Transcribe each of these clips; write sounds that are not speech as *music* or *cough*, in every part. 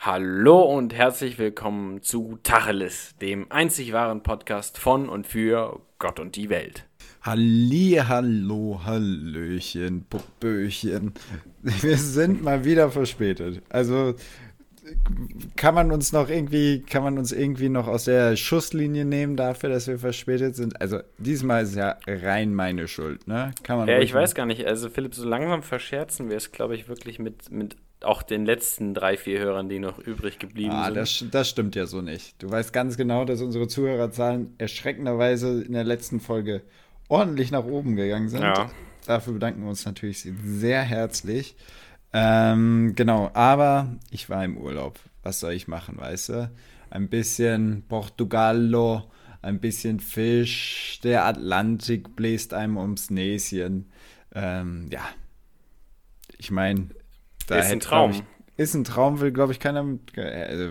Hallo und herzlich willkommen zu Tacheles, dem einzig wahren Podcast von und für Gott und die Welt. Halli, hallo, hallöchen, Puppöchen. *laughs* Wir sind mal wieder verspätet. Also kann man uns noch irgendwie, kann man uns irgendwie noch aus der Schusslinie nehmen dafür, dass wir verspätet sind? Also diesmal ist ja rein meine Schuld, ne? Kann man ja, ich weiß gar nicht. Also Philipp, so langsam verscherzen wir es, glaube ich, wirklich mit, mit auch den letzten drei, vier Hörern, die noch übrig geblieben ah, sind. Das, das stimmt ja so nicht. Du weißt ganz genau, dass unsere Zuhörerzahlen erschreckenderweise in der letzten Folge ordentlich nach oben gegangen sind. Ja. Dafür bedanken wir uns natürlich sehr herzlich. Ähm, genau, aber ich war im Urlaub. Was soll ich machen, weißt du? Ein bisschen Portugallo, ein bisschen Fisch, der Atlantik bläst einem ums Näschen. Ähm, ja, ich meine, da ist ein Traum. Ich, ist ein Traum, will, glaube ich, keiner. Äh,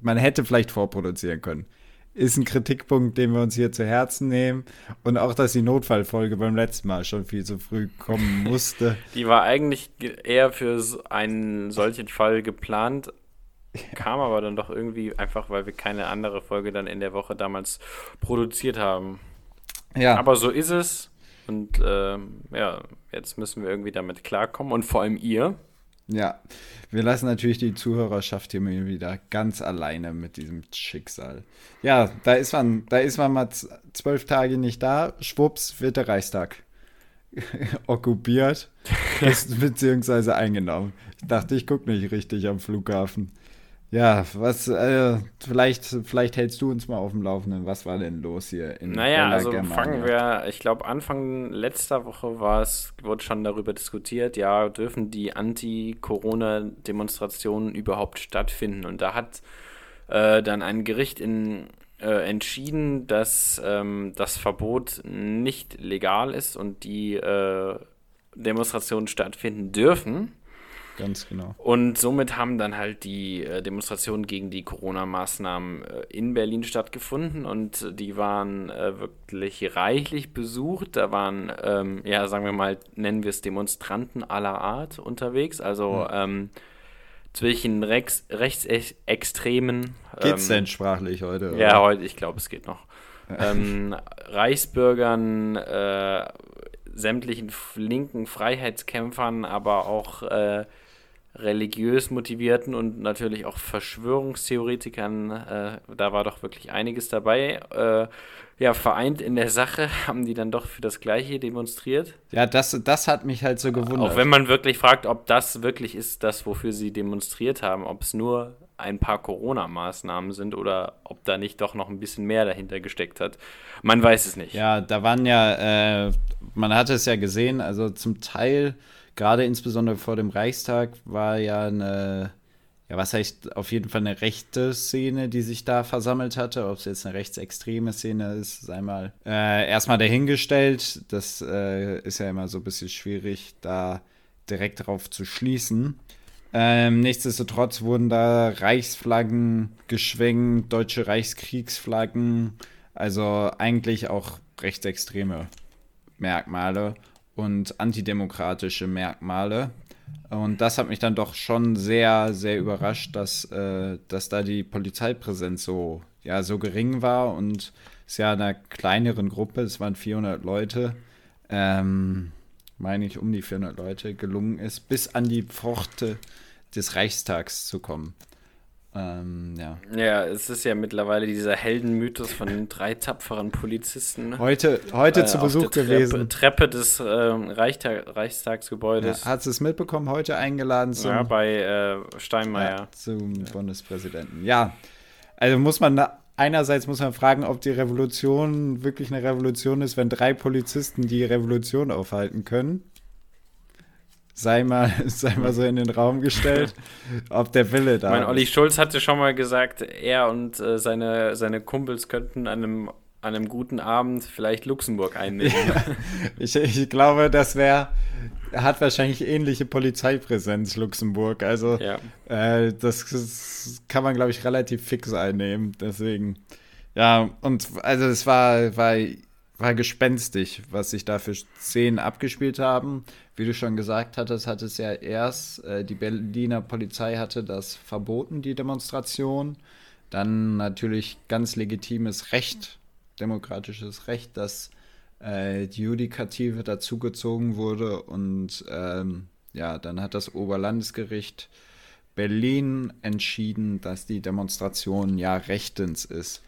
man hätte vielleicht vorproduzieren können. Ist ein Kritikpunkt, den wir uns hier zu Herzen nehmen. Und auch, dass die Notfallfolge beim letzten Mal schon viel zu früh kommen *laughs* musste. Die war eigentlich eher für einen solchen Fall geplant, kam aber dann doch irgendwie einfach, weil wir keine andere Folge dann in der Woche damals produziert haben. Ja. Aber so ist es. Und äh, ja, jetzt müssen wir irgendwie damit klarkommen. Und vor allem ihr. Ja, wir lassen natürlich die Zuhörerschaft hier wieder ganz alleine mit diesem Schicksal. Ja, da ist man, da ist man mal zwölf Tage nicht da, schwupps, wird der Reichstag *laughs* okkupiert, *laughs* beziehungsweise eingenommen. Ich dachte, ich gucke nicht richtig am Flughafen. Ja, was, äh, vielleicht, vielleicht hältst du uns mal auf dem Laufenden. Was war denn los hier in Naja, also Germania? fangen wir, ich glaube, Anfang letzter Woche war es, wurde schon darüber diskutiert, ja, dürfen die Anti-Corona-Demonstrationen überhaupt stattfinden? Und da hat äh, dann ein Gericht in, äh, entschieden, dass ähm, das Verbot nicht legal ist und die äh, Demonstrationen stattfinden dürfen. Ganz genau. Und somit haben dann halt die äh, Demonstrationen gegen die Corona-Maßnahmen äh, in Berlin stattgefunden und die waren äh, wirklich reichlich besucht. Da waren, ähm, ja, sagen wir mal, nennen wir es Demonstranten aller Art unterwegs. Also hm. ähm, zwischen Rex Rechtsextremen. Geht's ähm, denn sprachlich heute? Oder? Ja, heute, ich glaube, es geht noch. ähm, Reichsbürgern, äh, sämtlichen linken Freiheitskämpfern, aber auch äh, religiös motivierten und natürlich auch Verschwörungstheoretikern, äh, da war doch wirklich einiges dabei. Äh, ja, vereint in der Sache *laughs* haben die dann doch für das Gleiche demonstriert. Ja, das, das hat mich halt so gewundert. Auch wenn man wirklich fragt, ob das wirklich ist, das, wofür sie demonstriert haben, ob es nur ein paar Corona-Maßnahmen sind oder ob da nicht doch noch ein bisschen mehr dahinter gesteckt hat. Man weiß es nicht. Ja, da waren ja, äh, man hatte es ja gesehen, also zum Teil gerade insbesondere vor dem Reichstag war ja eine, ja, was heißt auf jeden Fall eine rechte Szene, die sich da versammelt hatte. Ob es jetzt eine rechtsextreme Szene ist, sei mal äh, erstmal dahingestellt. Das äh, ist ja immer so ein bisschen schwierig, da direkt drauf zu schließen. Ähm, nichtsdestotrotz wurden da Reichsflaggen geschwenkt, deutsche Reichskriegsflaggen, also eigentlich auch rechtsextreme Merkmale und antidemokratische Merkmale. Und das hat mich dann doch schon sehr, sehr überrascht, dass, äh, dass da die Polizeipräsenz so, ja, so gering war und es ja einer kleineren Gruppe, es waren 400 Leute, ähm, meine ich um die 400 Leute, gelungen ist, bis an die Pforte des Reichstags zu kommen. Ähm, ja. ja, es ist ja mittlerweile dieser Heldenmythos von den drei tapferen Polizisten. Heute, heute äh, zu Besuch Treppe, gewesen. Treppe des äh, Reichstag, Reichstagsgebäudes. Ja, hat es mitbekommen, heute eingeladen zum, ja, bei äh, Steinmeier. Ja, zum ja. Bundespräsidenten. Ja, also muss man einerseits muss man fragen, ob die Revolution wirklich eine Revolution ist, wenn drei Polizisten die Revolution aufhalten können sei mal, *laughs* sei mal so in den Raum gestellt, ob der Wille da ist. Mein Olli Schulz hatte schon mal gesagt, er und äh, seine, seine Kumpels könnten an einem, an einem guten Abend vielleicht Luxemburg einnehmen. Ja, *laughs* ich, ich glaube, das wäre, hat wahrscheinlich ähnliche Polizeipräsenz, Luxemburg. Also ja. äh, das, das, kann man, glaube ich, relativ fix einnehmen. Deswegen, ja, und also es war, war war gespenstisch, was sich da für Szenen abgespielt haben. Wie du schon gesagt hattest, hat es ja erst, äh, die Berliner Polizei hatte das verboten, die Demonstration. Dann natürlich ganz legitimes Recht, demokratisches Recht, dass äh, die Judikative dazugezogen wurde. Und ähm, ja, dann hat das Oberlandesgericht Berlin entschieden, dass die Demonstration ja rechtens ist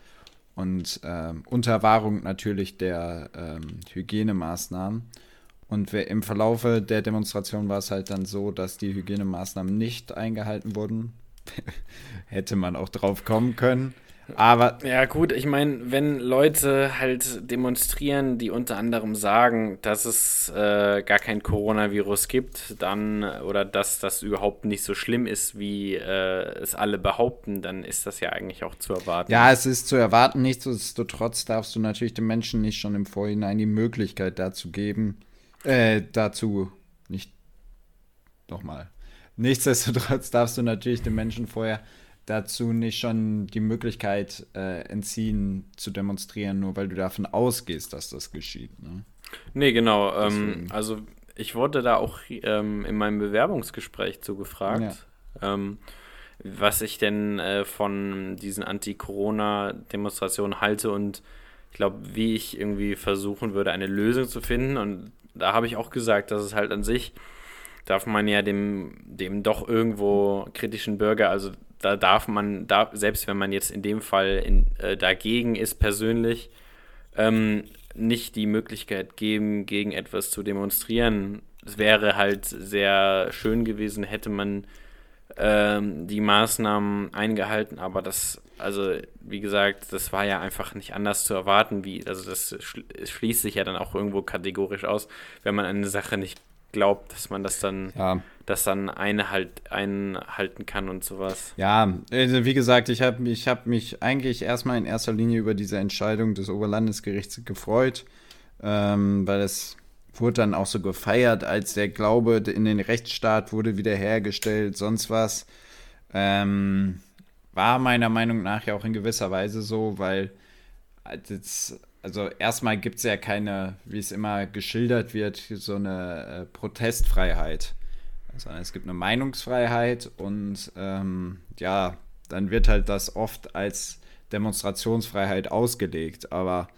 und ähm, unter Wahrung natürlich der ähm, Hygienemaßnahmen. Und im Verlaufe der Demonstration war es halt dann so, dass die Hygienemaßnahmen nicht eingehalten wurden. *laughs* Hätte man auch drauf kommen können. Aber ja, gut, ich meine, wenn Leute halt demonstrieren, die unter anderem sagen, dass es äh, gar kein Coronavirus gibt, dann oder dass das überhaupt nicht so schlimm ist, wie äh, es alle behaupten, dann ist das ja eigentlich auch zu erwarten. Ja, es ist zu erwarten. Nichtsdestotrotz darfst du natürlich den Menschen nicht schon im Vorhinein die Möglichkeit dazu geben, äh, dazu nicht nochmal. Nichtsdestotrotz darfst du natürlich den Menschen vorher dazu nicht schon die Möglichkeit äh, entziehen zu demonstrieren, nur weil du davon ausgehst, dass das geschieht. Ne? Nee, genau. Ähm, also ich wurde da auch ähm, in meinem Bewerbungsgespräch zu gefragt, ja. ähm, was ich denn äh, von diesen Anti-Corona-Demonstrationen halte und ich glaube, wie ich irgendwie versuchen würde, eine Lösung zu finden. Und da habe ich auch gesagt, dass es halt an sich darf man ja dem, dem doch irgendwo kritischen Bürger, also da darf man, da, selbst wenn man jetzt in dem Fall in, äh, dagegen ist persönlich, ähm, nicht die Möglichkeit geben, gegen etwas zu demonstrieren. Es wäre halt sehr schön gewesen, hätte man ähm, die Maßnahmen eingehalten, aber das, also wie gesagt, das war ja einfach nicht anders zu erwarten, wie, also das schließt sich ja dann auch irgendwo kategorisch aus, wenn man eine Sache nicht glaubt, dass man das dann, ja. das dann einhalt, einhalten kann und sowas. Ja, also wie gesagt, ich habe ich hab mich eigentlich erstmal in erster Linie über diese Entscheidung des Oberlandesgerichts gefreut, ähm, weil es wurde dann auch so gefeiert, als der Glaube in den Rechtsstaat wurde wiederhergestellt, sonst was. Ähm, war meiner Meinung nach ja auch in gewisser Weise so, weil jetzt also erstmal gibt es ja keine, wie es immer geschildert wird, so eine äh, Protestfreiheit. Also es gibt eine Meinungsfreiheit und ähm, ja, dann wird halt das oft als Demonstrationsfreiheit ausgelegt. Aber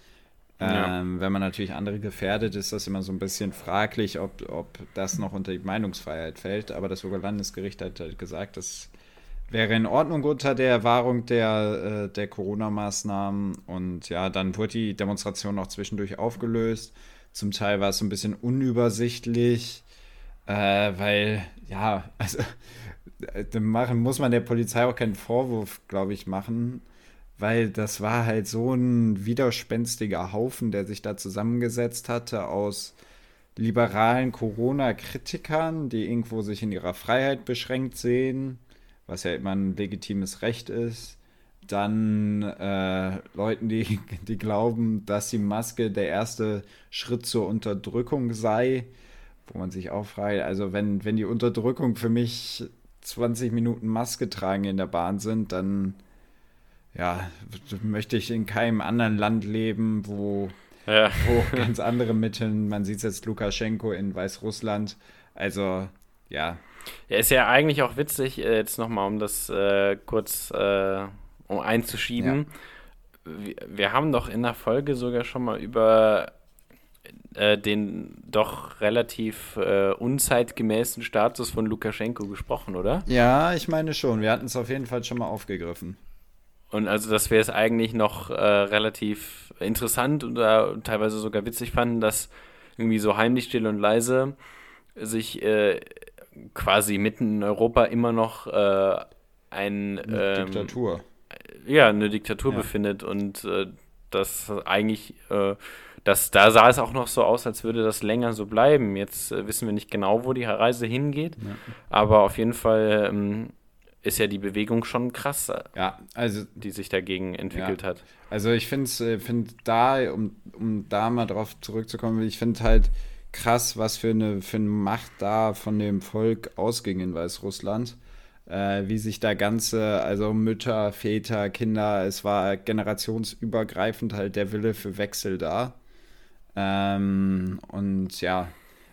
ähm, ja. wenn man natürlich andere gefährdet, ist das immer so ein bisschen fraglich, ob, ob das noch unter die Meinungsfreiheit fällt. Aber das Oberlandesgericht hat halt gesagt, dass wäre in Ordnung unter der Wahrung der, äh, der Corona-Maßnahmen. Und ja, dann wurde die Demonstration noch zwischendurch aufgelöst. Zum Teil war es so ein bisschen unübersichtlich, äh, weil, ja, *laughs* also äh, machen, muss man der Polizei auch keinen Vorwurf, glaube ich, machen, weil das war halt so ein widerspenstiger Haufen, der sich da zusammengesetzt hatte aus liberalen Corona-Kritikern, die irgendwo sich in ihrer Freiheit beschränkt sehen was ja immer ein legitimes Recht ist. Dann äh, Leuten, die, die glauben, dass die Maske der erste Schritt zur Unterdrückung sei, wo man sich auch fragt, also wenn, wenn die Unterdrückung für mich 20 Minuten Maske tragen in der Bahn sind, dann ja, möchte ich in keinem anderen Land leben, wo, ja. wo ganz andere Mittel, man sieht es jetzt Lukaschenko in Weißrussland, also ja, ja, ist ja eigentlich auch witzig, äh, jetzt nochmal, um das äh, kurz äh, um einzuschieben. Ja. Wir, wir, haben doch in der Folge sogar schon mal über äh, den doch relativ äh, unzeitgemäßen Status von Lukaschenko gesprochen, oder? Ja, ich meine schon. Wir hatten es auf jeden Fall schon mal aufgegriffen. Und also, dass wir es eigentlich noch äh, relativ interessant oder teilweise sogar witzig fanden, dass irgendwie so heimlich still und leise sich äh, quasi mitten in Europa immer noch äh, ein eine ähm, Diktatur. Ja, eine Diktatur ja. befindet und äh, das eigentlich, äh, das, da sah es auch noch so aus, als würde das länger so bleiben. Jetzt äh, wissen wir nicht genau, wo die Reise hingeht, ja. aber auf jeden Fall ähm, ist ja die Bewegung schon krass, ja, also, die sich dagegen entwickelt ja. hat. Also ich finde äh, find da, um, um da mal drauf zurückzukommen, ich finde halt, krass, was für eine, für eine Macht da von dem Volk ausging in Weißrussland. Äh, wie sich da ganze, also Mütter, Väter, Kinder, es war generationsübergreifend halt der Wille für Wechsel da. Ähm, und ja,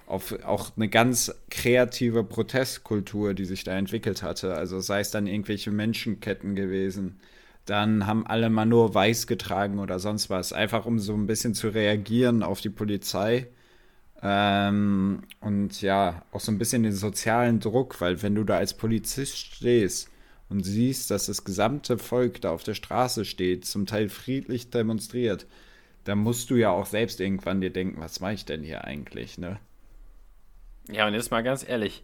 auf auch eine ganz kreative Protestkultur, die sich da entwickelt hatte. Also sei es dann irgendwelche Menschenketten gewesen. Dann haben alle mal nur weiß getragen oder sonst was, einfach um so ein bisschen zu reagieren auf die Polizei. Ähm, und ja, auch so ein bisschen den sozialen Druck, weil wenn du da als Polizist stehst und siehst, dass das gesamte Volk da auf der Straße steht, zum Teil friedlich demonstriert, dann musst du ja auch selbst irgendwann dir denken, was mache ich denn hier eigentlich, ne? Ja, und jetzt mal ganz ehrlich,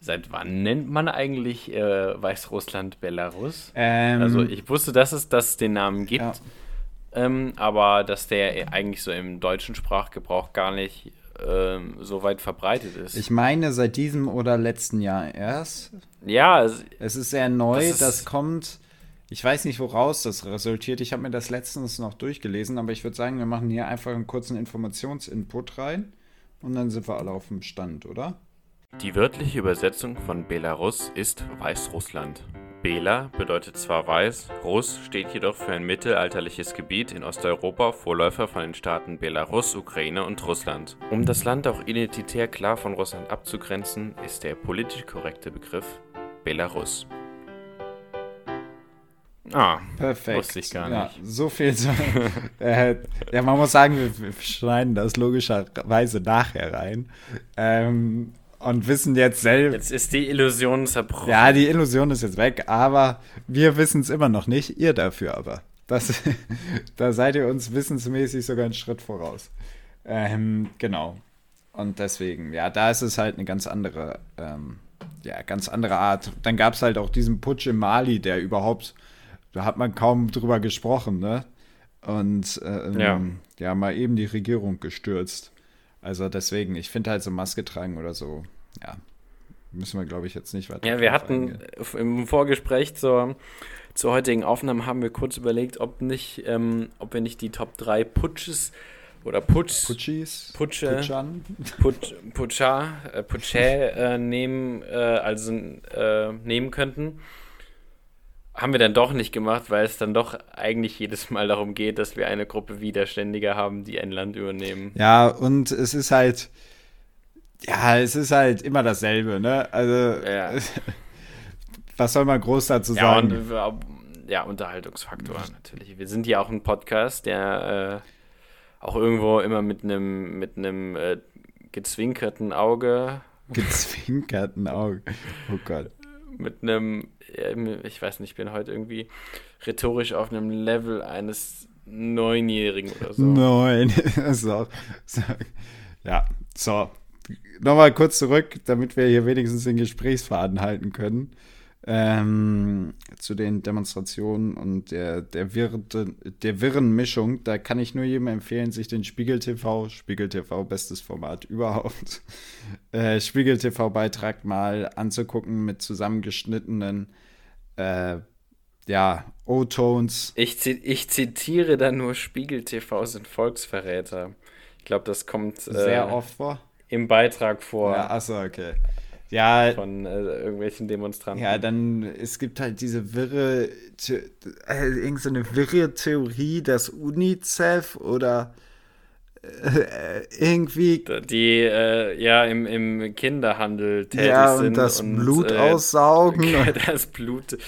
seit wann nennt man eigentlich äh, Weißrussland Belarus? Ähm, also ich wusste, dass es, dass es den Namen gibt, Ja. ähm, aber dass der eigentlich so im deutschen Sprachgebrauch gar nicht ähm, so weit verbreitet ist. Ich meine, seit diesem oder letzten Jahr erst. ja, es, Es ist sehr neu, Das das, ist- kommt. Ich weiß nicht, woraus das resultiert. Ich habe mir das letztens noch durchgelesen, aber ich würde sagen, wir machen hier einfach einen kurzen Informationsinput rein und dann sind wir alle auf dem Stand, oder? Die wörtliche Übersetzung von Belarus ist Weißrussland. Bela bedeutet zwar weiß, Russ steht jedoch für ein mittelalterliches Gebiet in Osteuropa, Vorläufer von den Staaten Belarus, Ukraine und Russland. Um das Land auch identitär klar von Russland abzugrenzen, ist der politisch korrekte Begriff Belarus. Ah, Perfekt. Wusste ich gar Ja, nicht. so viel zu. *laughs* äh, ja, man muss sagen, wir, wir schneiden das logischerweise nachher rein. Ähm, und wissen jetzt selbst. jetzt ist die Illusion zerbrochen. Ja, die Illusion ist jetzt weg, aber wir wissen es immer noch nicht. Ihr dafür aber. Das, *laughs* da seid ihr uns wissensmäßig sogar einen Schritt voraus. Ähm, genau. Und deswegen, ja, da ist es halt eine ganz andere, ähm, ja, ganz andere Art. Dann gab es halt auch diesen Putsch in Mali, der überhaupt, da hat man kaum drüber gesprochen, ne? Und ähm, Ja. ja, mal eben die Regierung gestürzt. Also deswegen, ich finde halt so Maske tragen oder so, ja, müssen wir, glaube ich, jetzt nicht weiter. Ja, wir hatten eingehen. äh, im Vorgespräch zur, zur heutigen Aufnahme haben wir kurz überlegt, ob nicht, ähm, ob wir nicht die Top 3 Putsches oder Putsch, Putschis, Putsche, Putschan. Putsch, Putscha, äh, Putschä äh, nehmen, äh, also äh, nehmen könnten. Haben wir dann doch nicht gemacht, weil es dann doch eigentlich jedes Mal darum geht, dass wir eine Gruppe Widerständiger haben, die ein Land übernehmen. Ja, und es ist halt, ja, es ist halt immer dasselbe, ne? Also, Ja. *laughs* was soll man groß dazu Ja, sagen? und äh, ja, Unterhaltungsfaktor natürlich. Wir sind ja auch ein Podcast, der äh, auch irgendwo immer mit einem mit einem äh, gezwinkerten Auge, Gezwinkerten Augen. Oh Gott. mit einem, ich weiß nicht, ich bin heute irgendwie rhetorisch auf einem Level eines Neunjährigen oder so. Nein. *laughs* so, so. Ja, so. Nochmal kurz zurück, damit wir hier wenigstens den Gesprächsfaden halten können. Ähm, zu den Demonstrationen und der, der, wirrte, der wirren Mischung. Da kann ich nur jedem empfehlen, sich den Spiegel TV, Spiegel TV, bestes Format überhaupt, *laughs* äh, Spiegel TV-Beitrag mal anzugucken mit zusammengeschnittenen äh, ja, O-Tones. Ich, zi ich zitiere da nur Spiegel TV sind Volksverräter. Ich glaube, das kommt Sehr äh, oft vor. Im Beitrag vor Ja, achso, okay. Ja, von äh, irgendwelchen Demonstranten. Ja, dann, es gibt halt diese wirre, äh, irgend so eine wirre Theorie, dass UNICEF oder äh, irgendwie die äh, ja im, im Kinderhandel tätig ja, sind und das Blut äh, aussaugen. *laughs* das Blut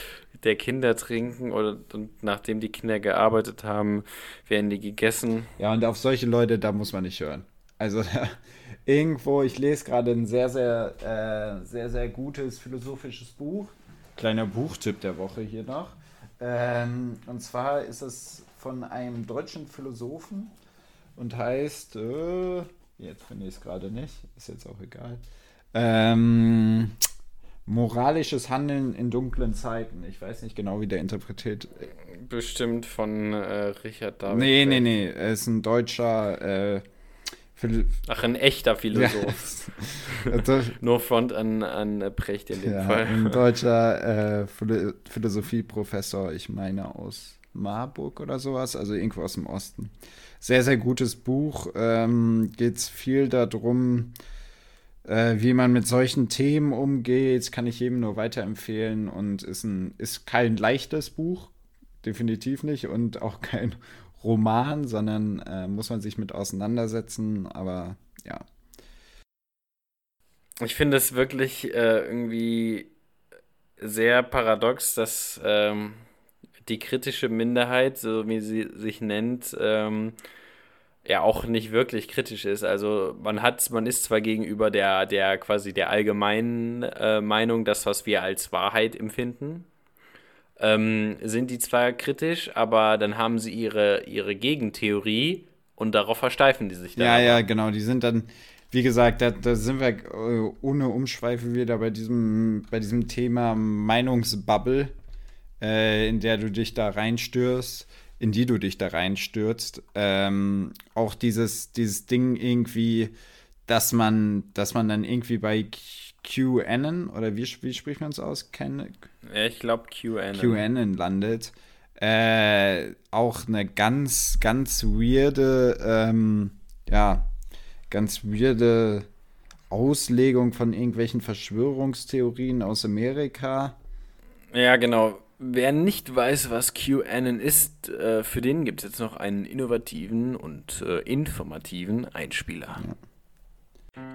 der Kinder trinken oder und nachdem die Kinder gearbeitet haben, werden die gegessen. Ja, und auf solche Leute, da muss man nicht hören. Also *laughs* irgendwo, ich lese gerade ein sehr, sehr, äh, sehr, sehr gutes philosophisches Buch. Kleiner Buchtipp der Woche hier noch. Ähm, und zwar ist es von einem deutschen Philosophen und heißt, äh, jetzt finde ich es gerade nicht, ist jetzt auch egal. Ähm, moralisches Handeln in dunklen Zeiten. Ich weiß nicht genau, wie der interpretiert. Bestimmt von äh, Richard David. Nee, nee, nee. Er ist ein deutscher äh, Phil Ach, ein echter Philosoph. Ja, *laughs* Nur Front an, an Brecht in dem ja, Fall. ein *laughs* deutscher äh, Philo Philosophieprofessor, ich meine aus Marburg oder sowas, also irgendwo aus dem Osten. Sehr, sehr gutes Buch. Ähm, Geht es viel darum, äh, wie man mit solchen Themen umgeht. Kann ich jedem nur weiterempfehlen und ist, ein, ist kein leichtes Buch, definitiv nicht, und auch kein Roman, sondern äh, muss man sich mit auseinandersetzen. Aber ja. Ich finde es wirklich äh, irgendwie sehr paradox, dass ähm, die kritische Minderheit, so wie sie sich nennt, ähm, ja auch nicht wirklich kritisch ist. Also man hat, man ist zwar gegenüber der, der quasi der allgemeinen äh, Meinung, das, was wir als Wahrheit empfinden, ähm, sind die zwar kritisch, aber dann haben sie ihre, ihre Gegentheorie und darauf versteifen die sich dann. Ja, aber. ja, genau. Die sind dann, wie gesagt, da, da sind wir äh, ohne Umschweife wieder bei diesem, bei diesem Thema Meinungsbubble, äh, in der du dich da reinstürzt, in die du dich da reinstürzt. Ähm, auch dieses, dieses Ding irgendwie, dass man, dass man dann irgendwie bei QAnon oder wie, wie spricht man es aus? Ken ja, ich glaube QAnon. QAnon landet. Äh, auch eine ganz, ganz weirde, ähm, ja, ganz weirde Auslegung von irgendwelchen Verschwörungstheorien aus Amerika. Ja, genau. Wer nicht weiß, was QAnon ist, äh, für den gibt es jetzt noch einen innovativen und äh, informativen Einspieler. Ja.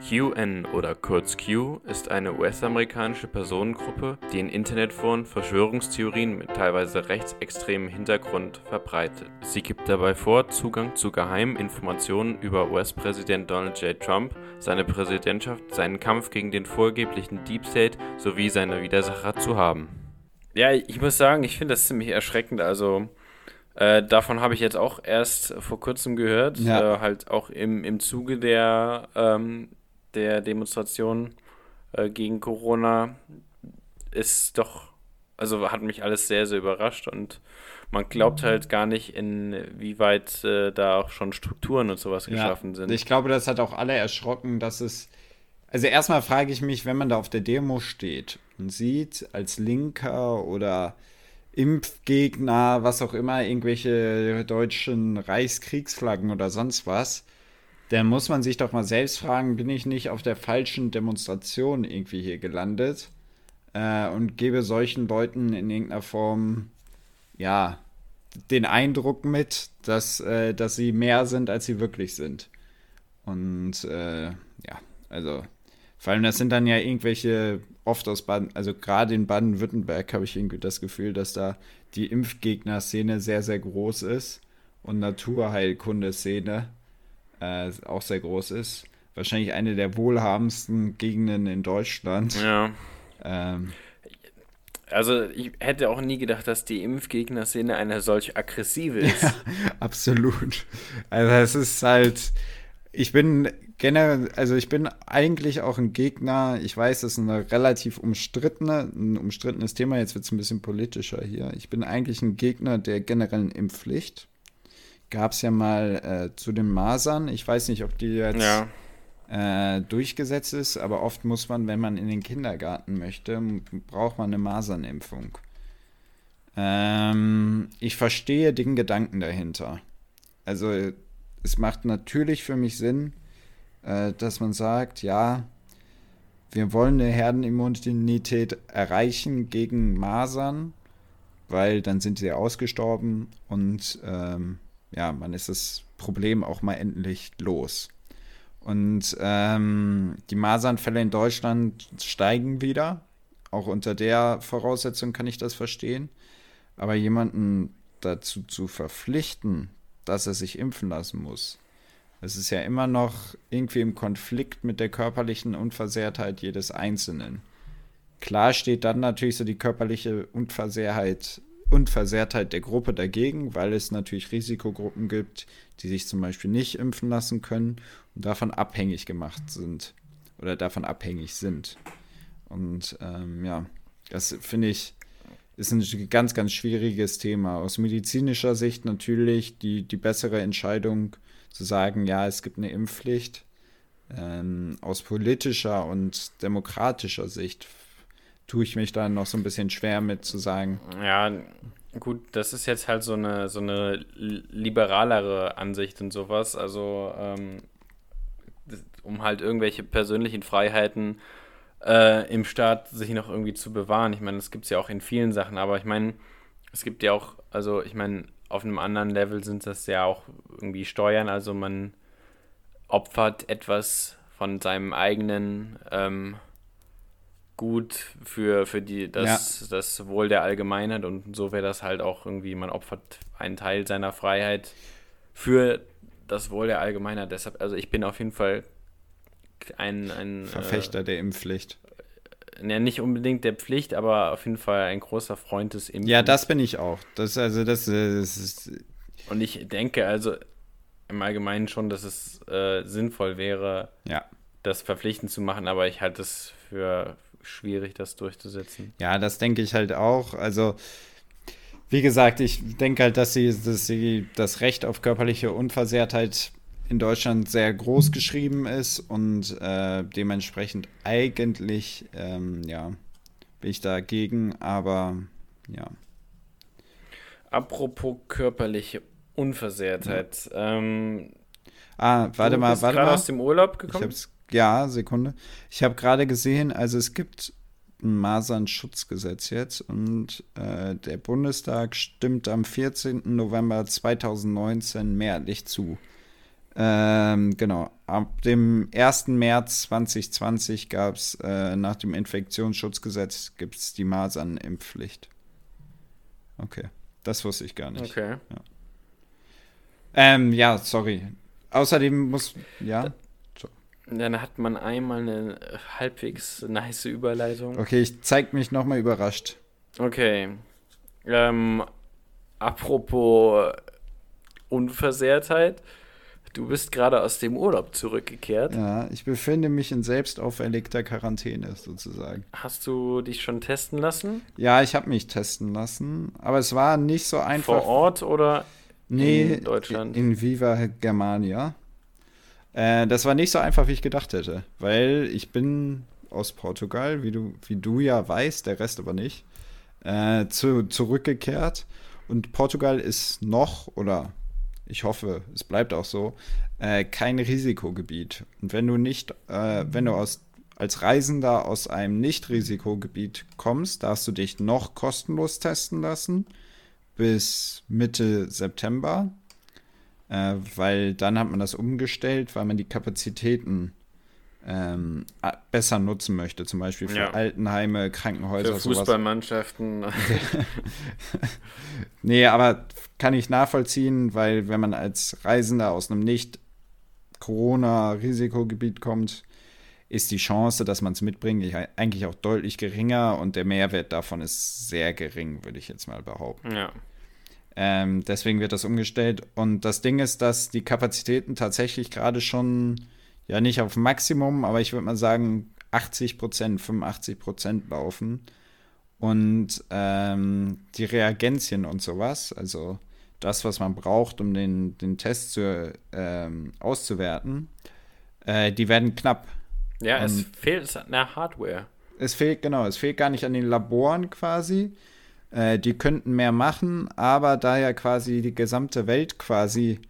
QN oder kurz Q ist eine US-amerikanische Personengruppe, die in Internetforen Verschwörungstheorien mit teilweise rechtsextremem Hintergrund verbreitet. Sie gibt dabei vor, Zugang zu geheimen Informationen über US-Präsident Donald J. Trump, seine Präsidentschaft, seinen Kampf gegen den vorgeblichen Deep State sowie seine Widersacher zu haben. Ja, ich muss sagen, ich finde das ziemlich erschreckend. Also, äh, davon habe ich jetzt auch erst vor kurzem gehört, ja. äh, halt auch im, im Zuge der, ähm, der Demonstration äh, gegen Corona ist doch, also hat mich alles sehr, sehr überrascht und man glaubt halt gar nicht, inwieweit äh, da auch schon Strukturen und sowas ja, geschaffen sind. Ich glaube, das hat auch alle erschrocken, dass es. Also erstmal frage ich mich, wenn man da auf der Demo steht und sieht, als Linker oder Impfgegner, was auch immer, irgendwelche deutschen Reichskriegsflaggen oder sonst was, dann muss man sich doch mal selbst fragen, bin ich nicht auf der falschen Demonstration irgendwie hier gelandet äh, und gebe solchen Leuten in irgendeiner Form, ja, den Eindruck mit, dass, äh, dass sie mehr sind, als sie wirklich sind. Und äh, ja, also vor allem, das sind dann ja irgendwelche, oft aus Baden, also gerade in Baden-Württemberg habe ich irgendwie das Gefühl, dass da die Impfgegner-Szene sehr, sehr groß ist und Naturheilkunde-Szene äh, auch sehr groß ist. Wahrscheinlich eine der wohlhabendsten Gegenden in Deutschland. Ja. Ähm, also ich hätte auch nie gedacht, dass die Impfgegner-Szene eine solch aggressive *laughs* ist. Ja, absolut. Also es ist halt, ich bin generell, also ich bin eigentlich auch ein Gegner. Ich weiß, das ist eine relativ umstrittene, ein umstrittenes Thema. Jetzt wird es ein bisschen politischer hier. Ich bin eigentlich ein Gegner der generellen Impfpflicht. Gab es ja mal äh, zu den Masern. Ich weiß nicht, ob die jetzt ja. äh, durchgesetzt ist, aber oft muss man, wenn man in den Kindergarten möchte, braucht man eine Masernimpfung. Ähm, ich verstehe den Gedanken dahinter. Also es macht natürlich für mich Sinn, äh, dass man sagt, ja, wir wollen eine Herdenimmunität erreichen gegen Masern, weil dann sind sie ausgestorben und ähm, ja, man ist das Problem auch mal endlich los. Und ähm, die Masernfälle in Deutschland steigen wieder. Auch unter der Voraussetzung kann ich das verstehen. Aber jemanden dazu zu verpflichten, dass er sich impfen lassen muss, es ist ja immer noch irgendwie im Konflikt mit der körperlichen Unversehrtheit jedes Einzelnen. Klar steht dann natürlich so die körperliche Unversehrtheit, Unversehrtheit der Gruppe dagegen, weil es natürlich Risikogruppen gibt, die sich zum Beispiel nicht impfen lassen können und davon abhängig gemacht sind oder davon abhängig sind. Und ähm, ja, das finde ich ist ein ganz, ganz schwieriges Thema. Aus medizinischer Sicht natürlich die, die bessere Entscheidung, zu sagen, ja, es gibt eine Impfpflicht. Ähm, aus politischer und demokratischer Sicht tue ich mich da noch so ein bisschen schwer mit zu sagen. Ja, gut, das ist jetzt halt so eine, so eine liberalere Ansicht und sowas. Also, ähm, um halt irgendwelche persönlichen Freiheiten äh, im Staat sich noch irgendwie zu bewahren. Ich meine, das gibt es ja auch in vielen Sachen, aber ich meine, es gibt ja auch, also ich meine, auf einem anderen Level sind das ja auch irgendwie Steuern. Also man opfert etwas von seinem eigenen ähm, Gut für, für die, das, ja. das Wohl der Allgemeinheit und so wäre das halt auch irgendwie, man opfert einen Teil seiner Freiheit für das Wohl der Allgemeinheit. Deshalb, also ich bin auf jeden Fall ein, ein Verfechter äh, der Impfpflicht. Ja, nicht unbedingt der Pflicht, aber auf jeden Fall ein großer Freund des Impfens. Ja, das bin ich auch. Das, also, das, das ist. Und ich denke also im Allgemeinen schon, dass es äh, sinnvoll wäre, ja. das verpflichtend zu machen, aber ich halte es für schwierig, das durchzusetzen. Ja, das denke ich halt auch. Also, wie gesagt, ich denke halt, dass sie, dass sie das Recht auf körperliche Unversehrtheit in Deutschland sehr groß geschrieben ist und äh, dementsprechend eigentlich, ähm, ja, bin ich dagegen, aber ja. Apropos körperliche Unversehrtheit. Ja, ähm, ah, warte mal, warte mal. aus dem Urlaub gekommen? ja, Sekunde. Ich habe gerade gesehen, also es gibt ein Masernschutzgesetz jetzt und äh, der Bundestag stimmt am 14. November 2019 mehrheitlich zu. Ähm, genau. Ab dem 1. März 2020 gab es äh, nach dem Infektionsschutzgesetz gibt's die Masernimpfpflicht. Okay. Das wusste ich gar nicht. Okay. Ja, ähm, ja sorry. Außerdem muss. Ja. So. Dann hat man einmal eine halbwegs nice Überleitung. Okay, ich zeig mich nochmal überrascht. Okay. Ähm, apropos Unversehrtheit. Du bist gerade aus dem Urlaub zurückgekehrt. Ja, ich befinde mich in selbst auferlegter Quarantäne sozusagen. Hast du dich schon testen lassen? Ja, ich habe mich testen lassen, aber es war nicht so einfach. Vor Ort oder nee, in Deutschland? In Viva Germania. Äh, das war nicht so einfach, wie ich gedacht hätte, weil ich bin aus Portugal, wie du, wie du ja weißt, der Rest aber nicht, äh, zu, zurückgekehrt. Und Portugal ist noch oder ich hoffe, es bleibt auch so, äh, kein Risikogebiet. Und wenn du nicht, äh, wenn du aus, als Reisender aus einem Nicht-Risikogebiet kommst, darfst du dich noch kostenlos testen lassen bis Mitte September, äh, weil dann hat man das umgestellt, weil man die Kapazitäten ähm, besser nutzen möchte, zum Beispiel für ja. Altenheime, Krankenhäuser. Für Fußballmannschaften. *laughs* nee, aber kann ich nachvollziehen, weil wenn man als Reisender aus einem nicht Corona-Risikogebiet kommt, ist die Chance, dass man es mitbringt, eigentlich auch deutlich geringer und der Mehrwert davon ist sehr gering, würde ich jetzt mal behaupten. Ja. Ähm, deswegen wird das umgestellt. Und das Ding ist, dass die Kapazitäten tatsächlich gerade schon ja nicht auf Maximum, aber ich würde mal sagen 80 Prozent, 85 Prozent laufen. Und ähm, die Reagenzien und sowas, also das, was man braucht, um den, den Test zu, ähm, auszuwerten, äh, die werden knapp. Ja, und es fehlt an der Hardware. Es fehlt, genau, es fehlt gar nicht an den Laboren quasi. Äh, die könnten mehr machen, aber da ja quasi die gesamte Welt quasi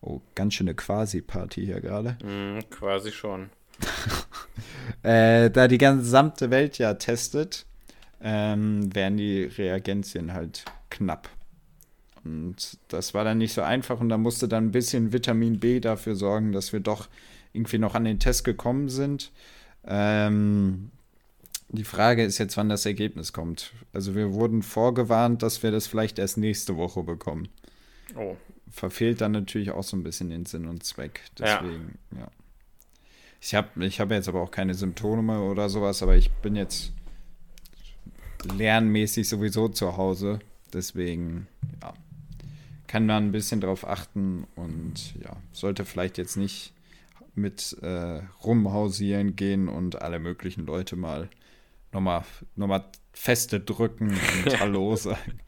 Oh, ganz schöne Quasi-Party hier gerade. Mm, quasi schon. *laughs* äh, da die gesamte Welt ja testet, ähm, werden die Reagenzien halt knapp. Und das war dann nicht so einfach und da musste dann ein bisschen Vitamin B dafür sorgen, dass wir doch irgendwie noch an den Test gekommen sind. Ähm, die Frage ist jetzt, wann das Ergebnis kommt. Also wir wurden vorgewarnt, dass wir das vielleicht erst nächste Woche bekommen. Oh verfehlt dann natürlich auch so ein bisschen den Sinn und Zweck. Deswegen, ja. ja. Ich habe ich hab jetzt aber auch keine Symptome oder sowas, aber ich bin jetzt lernmäßig sowieso zu Hause. Deswegen, ja, kann man ein bisschen drauf achten und ja, sollte vielleicht jetzt nicht mit äh, rumhausieren gehen und alle möglichen Leute mal nochmal noch mal feste drücken und *laughs* Hallo sagen.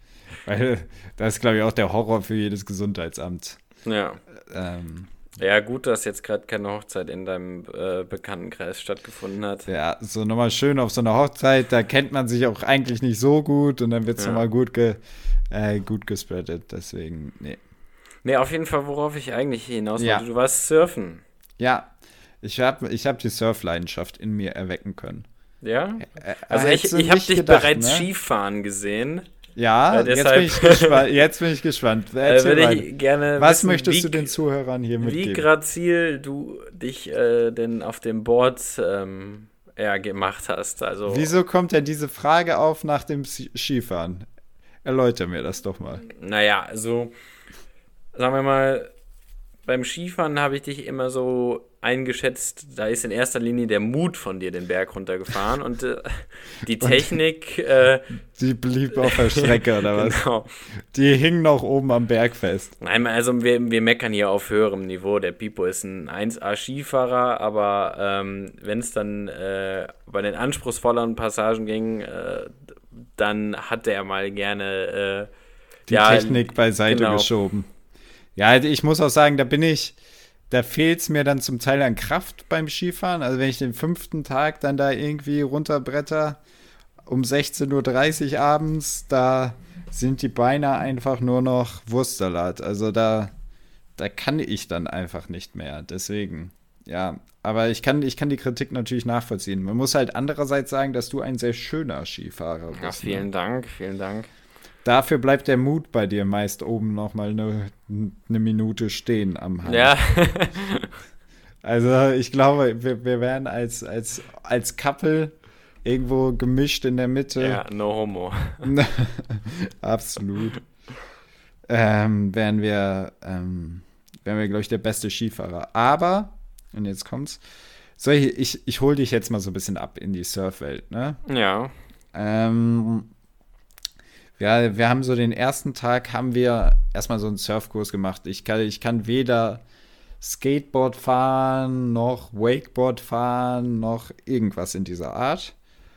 Weil das ist, glaube ich, auch der Horror für jedes Gesundheitsamt. Ja. Ähm, ja, gut, dass jetzt gerade keine Hochzeit in deinem äh, Bekanntenkreis stattgefunden hat. Ja, so nochmal schön auf so einer Hochzeit, da kennt man sich auch eigentlich nicht so gut und dann wird es ja. nochmal gut, ge, äh, gut gespreadet. Deswegen, nee. Nee, auf jeden Fall, worauf ich eigentlich hinaus wollte, ja. du warst surfen. Ja, ich habe ich hab die Surfleidenschaft in mir erwecken können. Ja? Also ich, ich habe dich gedacht, bereits ne? Skifahren gesehen. Ja, äh, jetzt, bin ich gespannt, jetzt bin ich gespannt. Äh, ich gerne Was wissen, möchtest wie, du den Zuhörern hier mitgeben? Wie grazil du dich äh, denn auf dem Board ähm, ja, gemacht hast. Also, Wieso kommt denn diese Frage auf nach dem Skifahren? Erläuter mir das doch mal. Naja, also sagen wir mal, beim Skifahren habe ich dich immer so eingeschätzt, da ist in erster Linie der Mut von dir den Berg runtergefahren und äh, die Technik. Äh, die blieb auf der Strecke, oder was? Genau. Die hing noch oben am Berg fest. Nein, also wir, wir meckern hier auf höherem Niveau. Der Pipo ist ein 1A-Skifahrer, aber ähm, wenn es dann äh, bei den anspruchsvolleren Passagen ging, äh, dann hat er mal gerne äh, die ja, Technik beiseite genau. geschoben. Ja, ich muss auch sagen, da bin ich da fehlt es mir dann zum Teil an Kraft beim Skifahren. Also wenn ich den fünften Tag dann da irgendwie runterbretter um 16.30 Uhr abends, da sind die Beine einfach nur noch Wurstsalat. Also da, da kann ich dann einfach nicht mehr. Deswegen, ja. Aber ich kann, ich kann die Kritik natürlich nachvollziehen. Man muss halt andererseits sagen, dass du ein sehr schöner Skifahrer bist. Ja, vielen ne? Dank, vielen Dank. Dafür bleibt der Mut bei dir meist oben noch mal eine, eine Minute stehen am Hang. Ja. *laughs* also ich glaube, wir, wir wären als, als, als Couple irgendwo gemischt in der Mitte. Ja, no homo. *laughs* Absolut. Ähm, wären wir, ähm, wären wir, glaube ich, der beste Skifahrer. Aber, und jetzt kommt's, so, ich, ich, ich hole dich jetzt mal so ein bisschen ab in die Surfwelt, ne? Ja. Ähm, ja, wir haben so den ersten Tag, haben wir erstmal so einen Surfkurs gemacht. Ich kann, ich kann weder Skateboard fahren, noch Wakeboard fahren, noch irgendwas in dieser Art.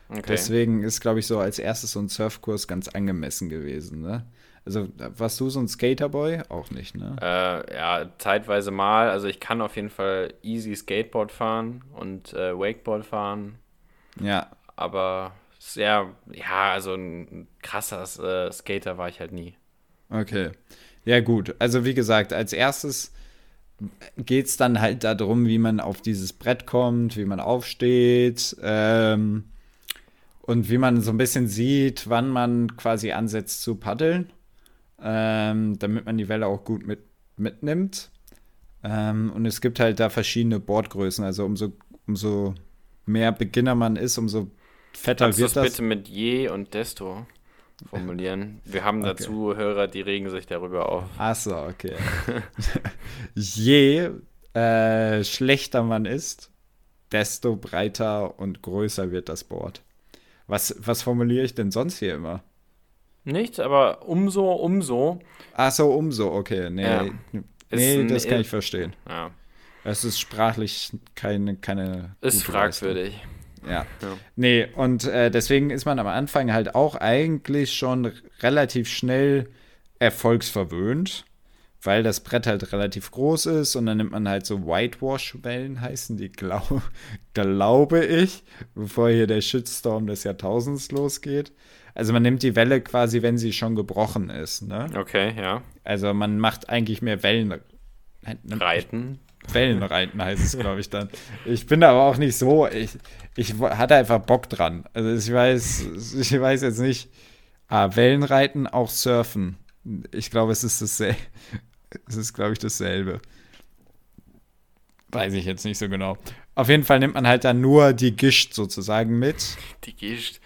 Okay. Deswegen ist, glaube ich, so als erstes so ein Surfkurs ganz angemessen gewesen. Ne? Also warst du so ein Skaterboy? Auch nicht, ne? Äh, ja, zeitweise mal. Also ich kann auf jeden Fall easy Skateboard fahren und äh, Wakeboard fahren. Ja. Aber sehr, ja, also ein krasser äh, Skater war ich halt nie. Okay. Ja, gut. Also, wie gesagt, als erstes geht es dann halt darum, wie man auf dieses Brett kommt, wie man aufsteht ähm, und wie man so ein bisschen sieht, wann man quasi ansetzt zu paddeln, ähm, damit man die Welle auch gut mit, mitnimmt. Ähm, und es gibt halt da verschiedene Boardgrößen. Also umso, umso mehr Beginner man ist, umso fetter Kannst wird das. bitte mit je und desto formulieren. Wir haben okay. dazu Hörer, die regen sich darüber auf. Achso, okay. *laughs* je äh, schlechter man ist, desto breiter und größer wird das Board. Was, was formuliere ich denn sonst hier immer? Nichts, aber umso, umso. Achso, umso, okay. Nee, ja. nee das kann ich verstehen. Ja. Es ist sprachlich keine. keine ist fragwürdig. Leistung. Ja. ja. Nee, und äh, deswegen ist man am Anfang halt auch eigentlich schon relativ schnell erfolgsverwöhnt, weil das Brett halt relativ groß ist und dann nimmt man halt so Whitewash-Wellen, heißen die, glaub, *laughs* glaube ich, bevor hier der Shitstorm des Jahrtausends losgeht. Also man nimmt die Welle quasi, wenn sie schon gebrochen ist. Ne? Okay, ja. Also man macht eigentlich mehr Wellen. Reiten. Wellenreiten heißt es, glaube ich, dann. Ich bin aber auch nicht so, ich, ich hatte einfach Bock dran. Also ich weiß, ich weiß jetzt nicht, ah, Wellenreiten, auch Surfen. Ich glaube, es ist dasselbe. *laughs* Es ist, glaube ich, dasselbe. Weiß ich jetzt nicht so genau. Auf jeden Fall nimmt man halt dann nur die Gischt sozusagen mit. Die Gischt.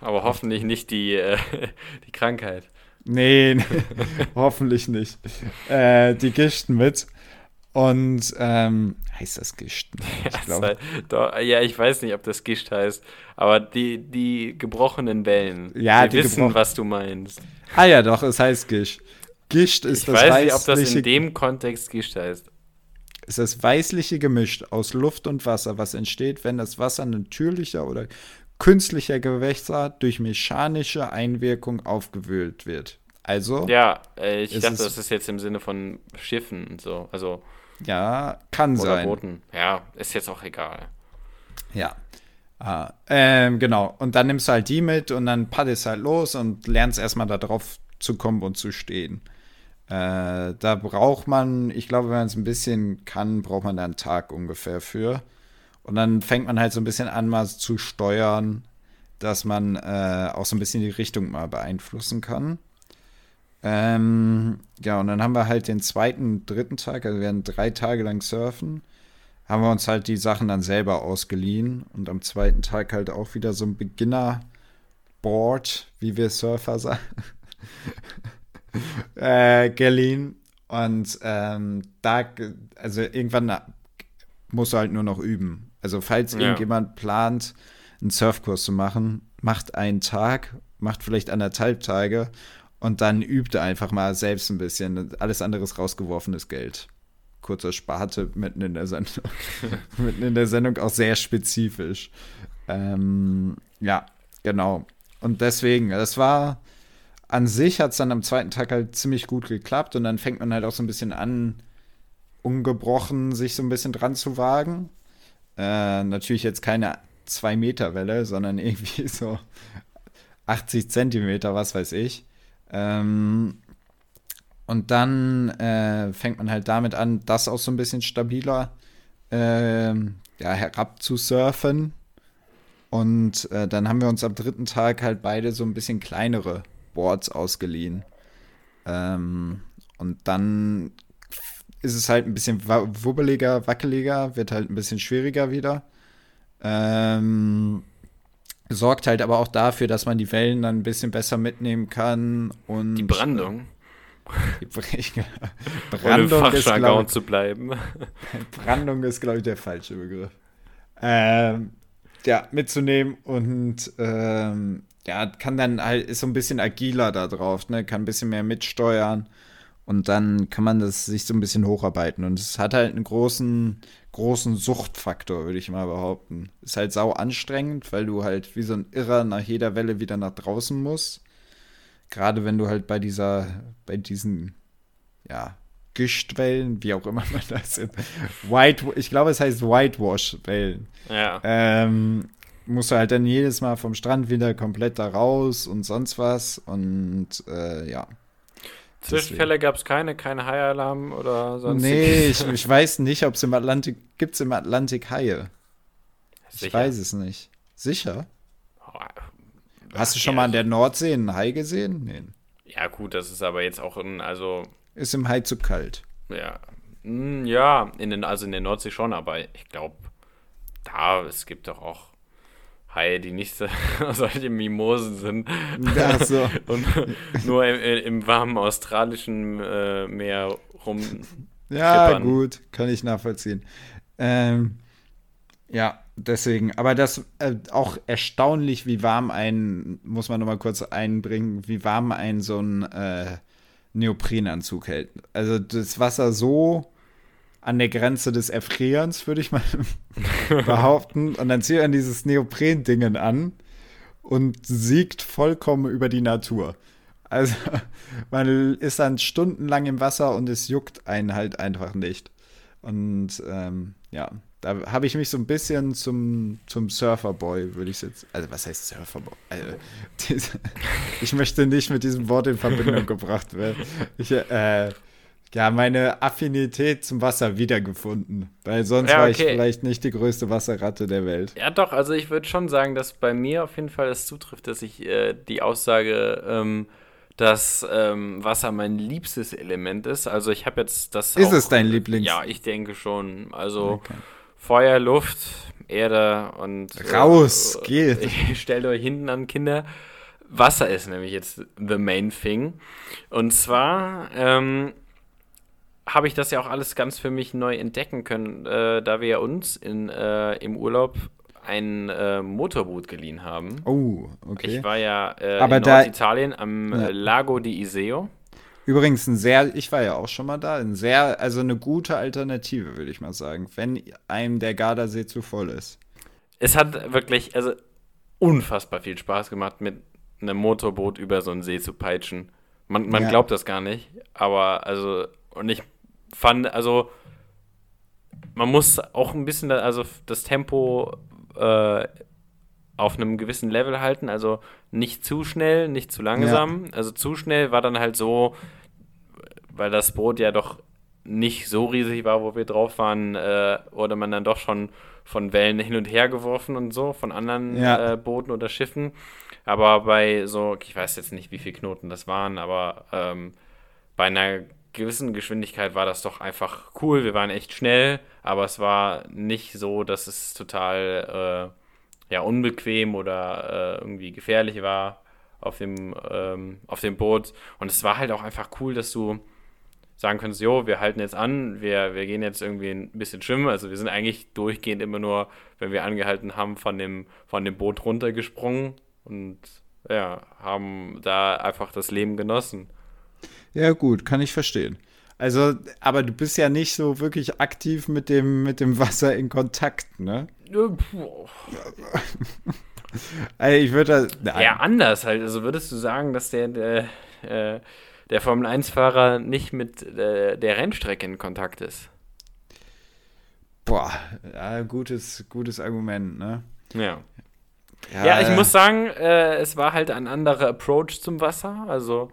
Aber hoffentlich nicht die, äh, *laughs* die Krankheit. Nee, *laughs* hoffentlich nicht. Äh, die Gischt mit. Und ähm, heißt das Gischt? *laughs* Ich ja, doch, ja, ich weiß nicht, ob das Gischt heißt, aber die, die gebrochenen Wellen. Ja, Wir die wissen, was du meinst. Ah ja, doch, es heißt Gischt. Gischt ist ich das weiß nicht, ob das in dem Kontext Gischt heißt. Ist das weißliche Gemisch aus Luft und Wasser, was entsteht, wenn das Wasser natürlicher oder künstlicher Gewässer durch mechanische Einwirkung aufgewühlt wird. Also. Ja, äh, ich dachte, das ist jetzt im Sinne von Schiffen und so. Also. Ja, kann Oder sein. Booten. Ja, ist jetzt auch egal. Ja. Ah, ähm, genau. Und dann nimmst du halt die mit und dann paddelst halt los und lernst erstmal da drauf zu kommen und zu stehen. Äh, da braucht man, ich glaube, wenn man es ein bisschen kann, braucht man da einen Tag ungefähr für. Und dann fängt man halt so ein bisschen an, mal zu steuern, dass man äh, auch so ein bisschen die Richtung mal beeinflussen kann. Ähm, ja, und dann haben wir halt den zweiten, dritten Tag, also wir werden drei Tage lang surfen, haben wir uns halt die Sachen dann selber ausgeliehen und am zweiten Tag halt auch wieder so ein Beginner-Board, wie wir Surfer sagen, *laughs* äh, geliehen. Und ähm, da, also irgendwann musst du halt nur noch üben. Also falls ja. irgendjemand plant, einen Surfkurs zu machen, macht einen Tag, macht vielleicht anderthalb Tage und dann übte einfach mal selbst ein bisschen. Alles andere ist rausgeworfenes Geld. Kurzer Sparte mitten in der Sendung. *laughs* mitten in der Sendung auch sehr spezifisch. Ähm, ja, genau. Und deswegen, das war an sich hat es dann am zweiten Tag halt ziemlich gut geklappt und dann fängt man halt auch so ein bisschen an, ungebrochen sich so ein bisschen dran zu wagen. Äh, natürlich jetzt keine 2-Meter-Welle, sondern *laughs* irgendwie so 80 Zentimeter, was weiß ich. Ähm, und dann äh, fängt man halt damit an, das auch so ein bisschen stabiler äh, ja, herab. Und äh, dann haben wir uns am dritten Tag halt beide so ein bisschen kleinere Boards ausgeliehen. Ähm, und dann ist es halt ein bisschen wubbeliger, wackeliger, wird halt ein bisschen schwieriger wieder. Ähm, sorgt halt aber auch dafür, dass man die Wellen dann ein bisschen besser mitnehmen kann und die Brandung. Die *laughs* *laughs* Brandung ist, glaub, zu bleiben. Brandung ist, glaube ich, der falsche Begriff. Ähm, ja, mitzunehmen und ähm, ja, kann dann halt, ist so ein bisschen agiler da drauf, ne? Kann ein bisschen mehr mitsteuern und dann kann man das sich so ein bisschen hocharbeiten. Und es hat halt einen großen, großen Suchtfaktor, würde ich mal behaupten. Ist halt sau anstrengend, weil du halt wie so ein Irrer nach jeder Welle wieder nach draußen musst. Gerade wenn du halt bei dieser, bei diesen, ja, Gischtwellen, wie auch immer *laughs* man das nennt. White, ich glaube, es heißt Whitewash-Wellen. Ja. Ähm, musst du halt dann jedes Mal vom Strand wieder komplett da raus und sonst was. Und äh, ja. Zwischenfälle gab es keine, keine Haialarm oder sonst. Nee, ich, ich, weiß nicht, ob es im Atlantik, gibt es im Atlantik Haie? Sicher? Ich weiß es nicht. Sicher? Hast du schon ja, mal an der Nordsee einen Hai gesehen? Nee. Ja, gut, das ist aber jetzt auch ein, also. Ist im Hai zu kalt. Ja. Hm, ja, in den, also in der Nordsee schon, aber ich glaube, da, es gibt doch auch Haie, die nicht so, *laughs* solche Mimosen sind. Ja, so. *laughs* und nur im, im, warmen australischen äh, Meer rum. Ja, gut, kann ich nachvollziehen. Ähm, ja, deswegen, aber das äh, auch erstaunlich, wie warm ein, muss man nochmal kurz einbringen, wie warm ein so ein äh, Neoprenanzug hält. Also das Wasser so an der Grenze des Erfrierens, würde ich mal *laughs* behaupten. Und dann zieht er dieses Neopren-Dingen an und siegt vollkommen über die Natur. Also *laughs* man ist dann stundenlang im Wasser und es juckt einen halt einfach nicht. Und ähm, ja, da habe ich mich so ein bisschen zum, zum Surferboy, würde ich jetzt. Also, was heißt Surferboy? Also, *laughs* diese, ich möchte nicht mit diesem Wort in Verbindung gebracht werden. Ich, äh, ja, meine Affinität zum Wasser wiedergefunden. Weil sonst ja, okay. war ich vielleicht nicht die größte Wasserratte der Welt. Ja, doch, also ich würde schon sagen, dass bei mir auf jeden Fall das zutrifft, dass ich äh, die Aussage, ähm, dass ähm, Wasser mein liebstes Element ist. Also ich habe jetzt das. Ist auch, es dein Lieblings? Ja, ich denke schon. Also okay. Feuer, Luft, Erde und. Raus, äh, geht. *laughs* Stellt euch hinten an, Kinder. Wasser ist nämlich jetzt the main thing. Und zwar ähm, habe ich das ja auch alles ganz für mich neu entdecken können, äh, da wir ja uns in, äh, im Urlaub ein äh, Motorboot geliehen haben. Oh, okay. Ich war ja äh, Aber in da, Norditalien am ja. Lago di Iseo. Übrigens ein sehr, ich war ja auch schon mal da, ein sehr, also eine gute Alternative, würde ich mal sagen, wenn einem der Gardasee zu voll ist. Es hat wirklich, also unfassbar viel Spaß gemacht, mit einem Motorboot über so einen See zu peitschen. Man, man ja. glaubt das gar nicht, aber also, und ich fand, also man muss auch ein bisschen, also das Tempo äh, auf einem gewissen Level halten, also nicht zu schnell, nicht zu langsam. Ja. Also zu schnell war dann halt so, weil das Boot ja doch nicht so riesig war, wo wir drauf waren, äh, wurde man dann doch schon von Wellen hin und her geworfen und so, von anderen Ja. äh, Booten oder Schiffen. Aber bei so, ich weiß jetzt nicht, wie viele Knoten das waren, aber ähm, bei einer gewissen Geschwindigkeit war das doch einfach cool. Wir waren echt schnell, aber es war nicht so, dass es total äh, ja, unbequem oder äh, irgendwie gefährlich war auf dem, ähm, auf dem Boot. Und es war halt auch einfach cool, dass du sagen könntest, jo, wir halten jetzt an, wir, wir gehen jetzt irgendwie ein bisschen schwimmen. Also wir sind eigentlich durchgehend immer nur, wenn wir angehalten haben, von dem, von dem Boot runtergesprungen und ja, haben da einfach das Leben genossen. Ja, gut, kann ich verstehen. Also, aber du bist ja nicht so wirklich aktiv mit dem, mit dem Wasser in Kontakt, ne? Also *laughs* ich würde. Ja, anders halt. Also würdest du sagen, dass der, der, äh, der Formel-1-Fahrer nicht mit äh, der Rennstrecke in Kontakt ist? Boah, ja, gutes, gutes Argument, ne? Ja. Ja, ich muss sagen, äh, es war halt ein anderer Approach zum Wasser. Also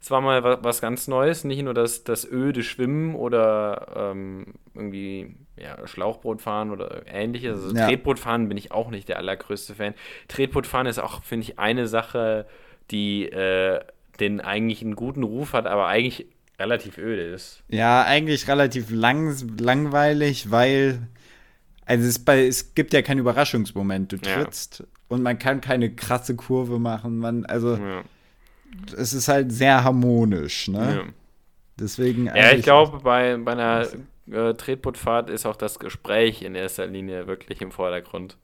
es war mal wa was ganz Neues, nicht nur das, das öde Schwimmen oder ähm, irgendwie ja, Schlauchbootfahren oder ähnliches. Also Ja. Tretbootfahren bin ich auch nicht der allergrößte Fan. Tretbootfahren ist auch, finde ich, eine Sache, die äh, den eigentlich einen guten Ruf hat, aber eigentlich relativ öde ist. Ja, eigentlich relativ lang, langweilig, weil also es, bei, es gibt ja keinen Überraschungsmoment. Du Ja. trittst und man kann keine krasse Kurve machen. Man, also Ja, es ist halt sehr harmonisch, ne? ja. Deswegen ja ich glaube, bei, bei einer äh, Tretbootfahrt ist auch das Gespräch in erster Linie wirklich im Vordergrund.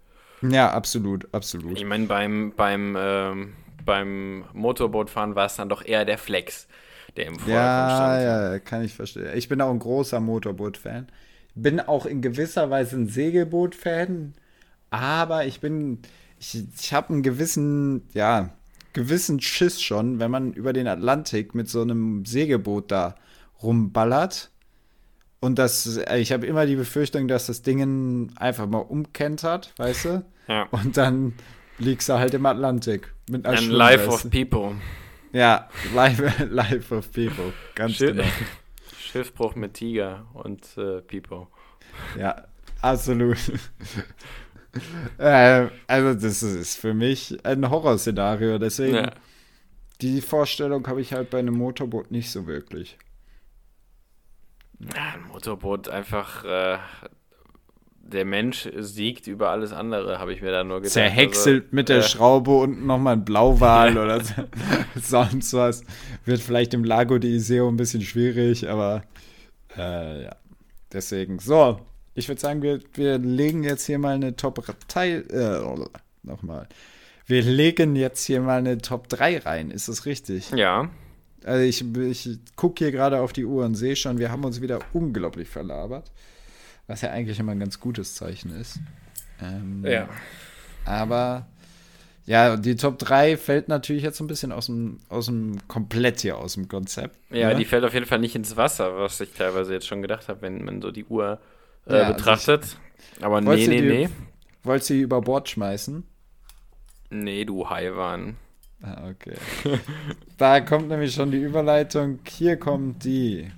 Ja, absolut, absolut. Ich meine, beim, beim, ähm, beim Motorbootfahren war es dann doch eher der Flex, der im Vordergrund Ja, stand. ja, kann ich verstehen. Ich bin auch ein großer Motorboot-Fan. Bin auch in gewisser Weise ein Segelboot-Fan, aber ich bin, ich, ich habe einen gewissen, ja, gewissen Schiss schon, wenn man über den Atlantik mit so einem Segelboot da rumballert. Und das, ich habe immer die Befürchtung, dass das Ding einfach mal umkentert, weißt du? Ja. Und dann liegst du halt im Atlantik mit einer Ein Life of People. Ja, life, *laughs* life of people. Ganz Schiff genau. *laughs* Schiffbruch mit Tiger und äh, Pipo. Ja, absolut. *laughs* *laughs* äh, also, das ist für mich ein Horrorszenario. Deswegen, Ja. die Vorstellung habe ich halt bei einem Motorboot nicht so wirklich. Ja, ein Motorboot einfach. Äh, der Mensch siegt über alles andere, habe ich mir da nur gedacht. Zerhäckselt Also, mit der äh, Schraube und nochmal ein Blauwal *laughs* oder so, *laughs* sonst was. Wird vielleicht im Lago di Iseo ein bisschen schwierig, aber äh, ja. Deswegen, so. Ich würde sagen, wir, wir legen jetzt hier mal eine Top Teil. Äh, nochmal. Wir legen jetzt hier mal eine Top 3 rein. Ist das richtig? Ja, Also ich, ich gucke hier gerade auf die Uhr und sehe schon, wir haben uns wieder unglaublich verlabert. Was ja eigentlich immer ein ganz gutes Zeichen ist. Ähm, ja. aber ja, die Top 3 fällt natürlich jetzt so ein bisschen aus dem, aus dem komplett hier aus dem Konzept. Ja, ne? die fällt auf jeden Fall nicht ins Wasser, was ich teilweise jetzt schon gedacht habe, wenn man so die Uhr äh, Ja, also betrachtet. Aber nee, nee, die- nee. Wolltest du die über Bord schmeißen? Nee, du Haiwan. Ah, okay. *laughs* da kommt nämlich schon die Überleitung. Hier kommt die.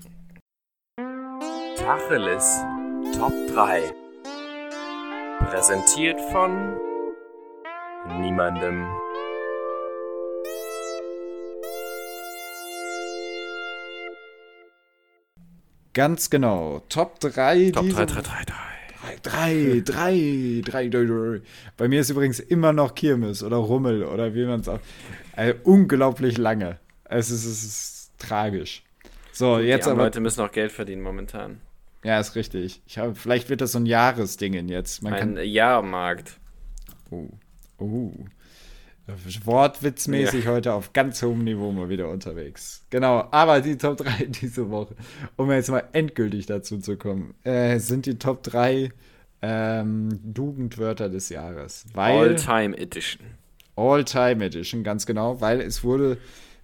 Tacheles Top 3. Präsentiert von niemandem. Ganz genau. Top 3 Top diese 3, 3, 3, 3. Drei, drei, drei, drei, drei. Bei mir ist übrigens immer noch Kirmes oder Rummel oder wie man es auch. Also unglaublich lange. Es ist, es ist tragisch. So, Die jetzt armen aber. Leute müssen auch Geld verdienen momentan. Ja, ist richtig. Ich habe, vielleicht wird das so ein Jahresding jetzt. Man Ein kann. Jahrmarkt. Oh. Oh. Wortwitzmäßig heute auf ganz hohem Niveau mal wieder unterwegs. Genau, aber die Top 3 *laughs* diese Woche, um jetzt mal endgültig dazu zu kommen, äh, sind die Top 3 ähm, Jugendwörter des Jahres. All-Time Edition. All-Time Edition, ganz genau, weil es wurde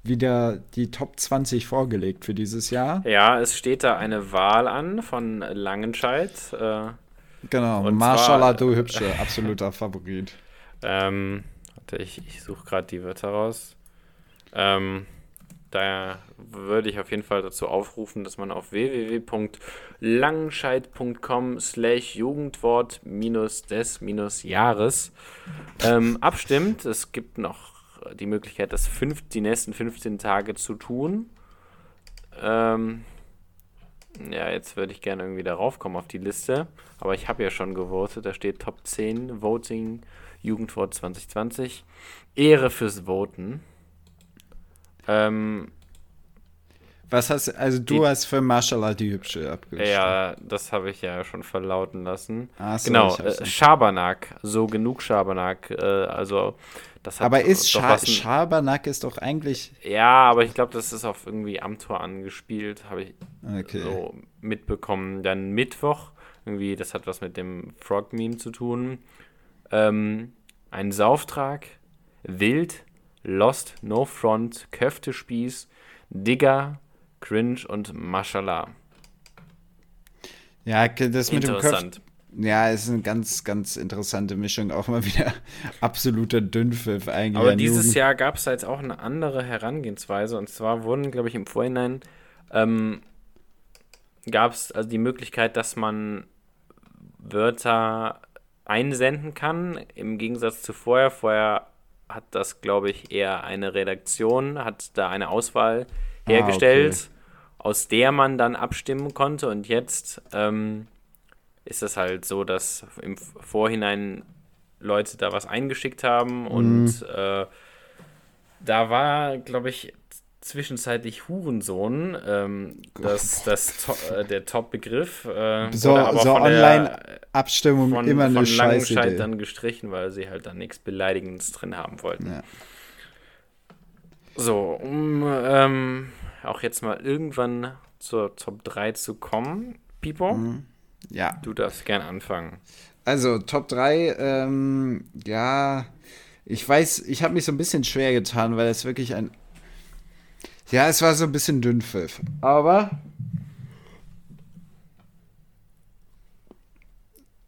wieder die Top 20 vorgelegt für dieses Jahr. Ja, es steht da eine Wahl an von Langenscheid. Äh, Genau, zwar- du Hübsche, absoluter Favorit. ähm, ich, ich suche gerade die Wörter raus. Ähm, da würde ich auf jeden Fall dazu aufrufen, dass man auf www.langenscheid.com slash Jugendwort minus des minus Jahres ähm, abstimmt. Es gibt noch die Möglichkeit, das fünf, die nächsten 15 Tage zu tun. Ähm, ja, jetzt würde ich gerne irgendwie darauf kommen auf die Liste. Aber ich habe ja schon gewotet. Da steht Top 10 Voting Jugendwort 2020. Ehre fürs Voten. Ähm, Was hast also du Die- hast für Mashallah die hübsche abgestimmt. ja, das habe ich ja schon verlauten lassen. Ach so, genau, äh. Schabernack. So genug Schabernack. Äh, also, Aber ist Scha Schabernack ist doch eigentlich Ja, aber ich glaube, das ist auf irgendwie Amtor angespielt, habe ich okay. so mitbekommen. Dann Mittwoch, irgendwie, das hat was mit dem Frog-Meme zu tun. Ähm, ein Sauftrag, Wild, Lost, No Front, Köftespieß, Digger, Cringe und Mashallah. Ja, das mit dem Interessant. Ja, ist eine ganz, ganz interessante Mischung. Auch mal wieder *laughs* absoluter Dünnpfiff eigentlich. Aber dieses Jugend. Jahr gab es da jetzt auch eine andere Herangehensweise. Und zwar wurden, glaube ich, im Vorhinein ähm, gab es also die Möglichkeit, dass man Wörter einsenden kann. Im Gegensatz zu vorher. Vorher hat das, glaube ich, eher eine Redaktion, hat da eine Auswahl Ah, hergestellt, aus der man dann abstimmen konnte. Und jetzt ähm, ist es halt so, dass im Vorhinein Leute da was eingeschickt haben und äh, da war, glaube ich, zwischenzeitlich Hurensohn ähm, das, das to äh, der Top-Begriff. Äh, So- so Online-Abstimmung immer eine von scheiß Langenscheid dann gestrichen, weil sie halt dann nichts Beleidigendes drin haben wollten. Ja. So, um ähm, auch jetzt mal irgendwann zur Top 3 zu kommen, Pipo, Mhm. Ja, du darfst gern anfangen. also Top 3, ähm, ja, ich weiß, ich habe mich so ein bisschen schwer getan, weil es wirklich ein. Ja, es war so ein bisschen Dünnpfiff. Aber.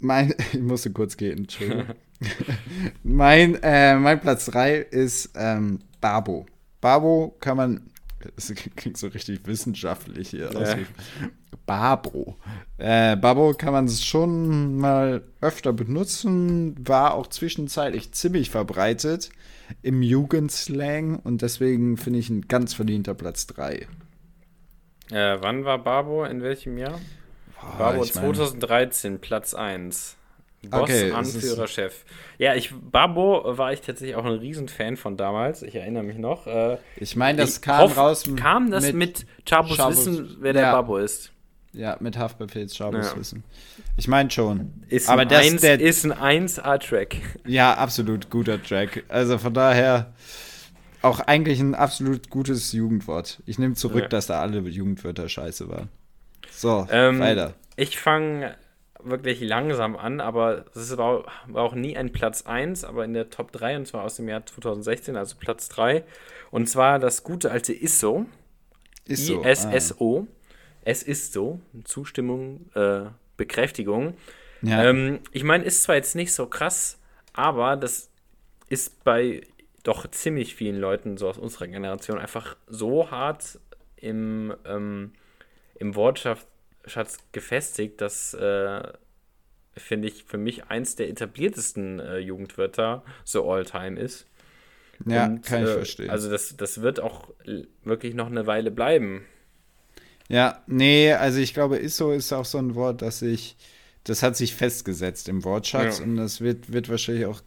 Mein, *laughs* ich musste kurz gehen, Entschuldigung. *laughs* mein, äh, mein Platz 3 ist ähm, Babo. Babo kann man, das klingt so richtig wissenschaftlich hier. ausgesprochen. Babo. Äh, Babo kann man schon mal öfter benutzen, war auch zwischenzeitlich ziemlich verbreitet im Jugendslang und deswegen finde ich ein ganz verdienter Platz 3. Äh, wann war Babo? In welchem Jahr? Boah, Babo Ah, ich mein- 2013, Platz 1. Boss, Okay, es ist- Anführer, Chef. Ja, ich, Babo war ich tatsächlich auch ein Riesenfan von damals. Ich erinnere mich noch. Äh, Ich meine, das kam hoff- raus Kam das mit, Chabos Chabos- Wissen, wer der Ja. Babo ist? Ja, mit Haftbefehls Schabus Ja. wissen. Ich meine schon. Ist Aber ein das, 1, der, ist ein 1A-Track. ja, absolut guter Track. Also von daher auch eigentlich ein absolut gutes Jugendwort. Ich nehme zurück, Ja. dass da alle Jugendwörter scheiße waren. So, Ähm, weiter. Ich fange wirklich langsam an, aber es war, war auch nie ein Platz 1, aber in der Top 3 und zwar aus dem Jahr 2016, also Platz 3. Und zwar das gute alte ISO. Ist so. ISSO. Es ist so. Zustimmung, äh, Bekräftigung. Ja. Ähm, ich meine, ist zwar jetzt nicht so krass, aber das ist bei doch ziemlich vielen Leuten so aus unserer Generation einfach so hart im, ähm, im Wortschatz Schatz gefestigt, dass, äh, finde ich, für mich eins der etabliertesten äh, Jugendwörter so all-time ist. ja, Und, kann ich äh, verstehen. Also das, das wird auch wirklich noch eine Weile bleiben. Ja, nee, also ich glaube, ISO ist auch so ein Wort, das sich, das hat sich festgesetzt im Wortschatz Ja. und das wird, wird wahrscheinlich auch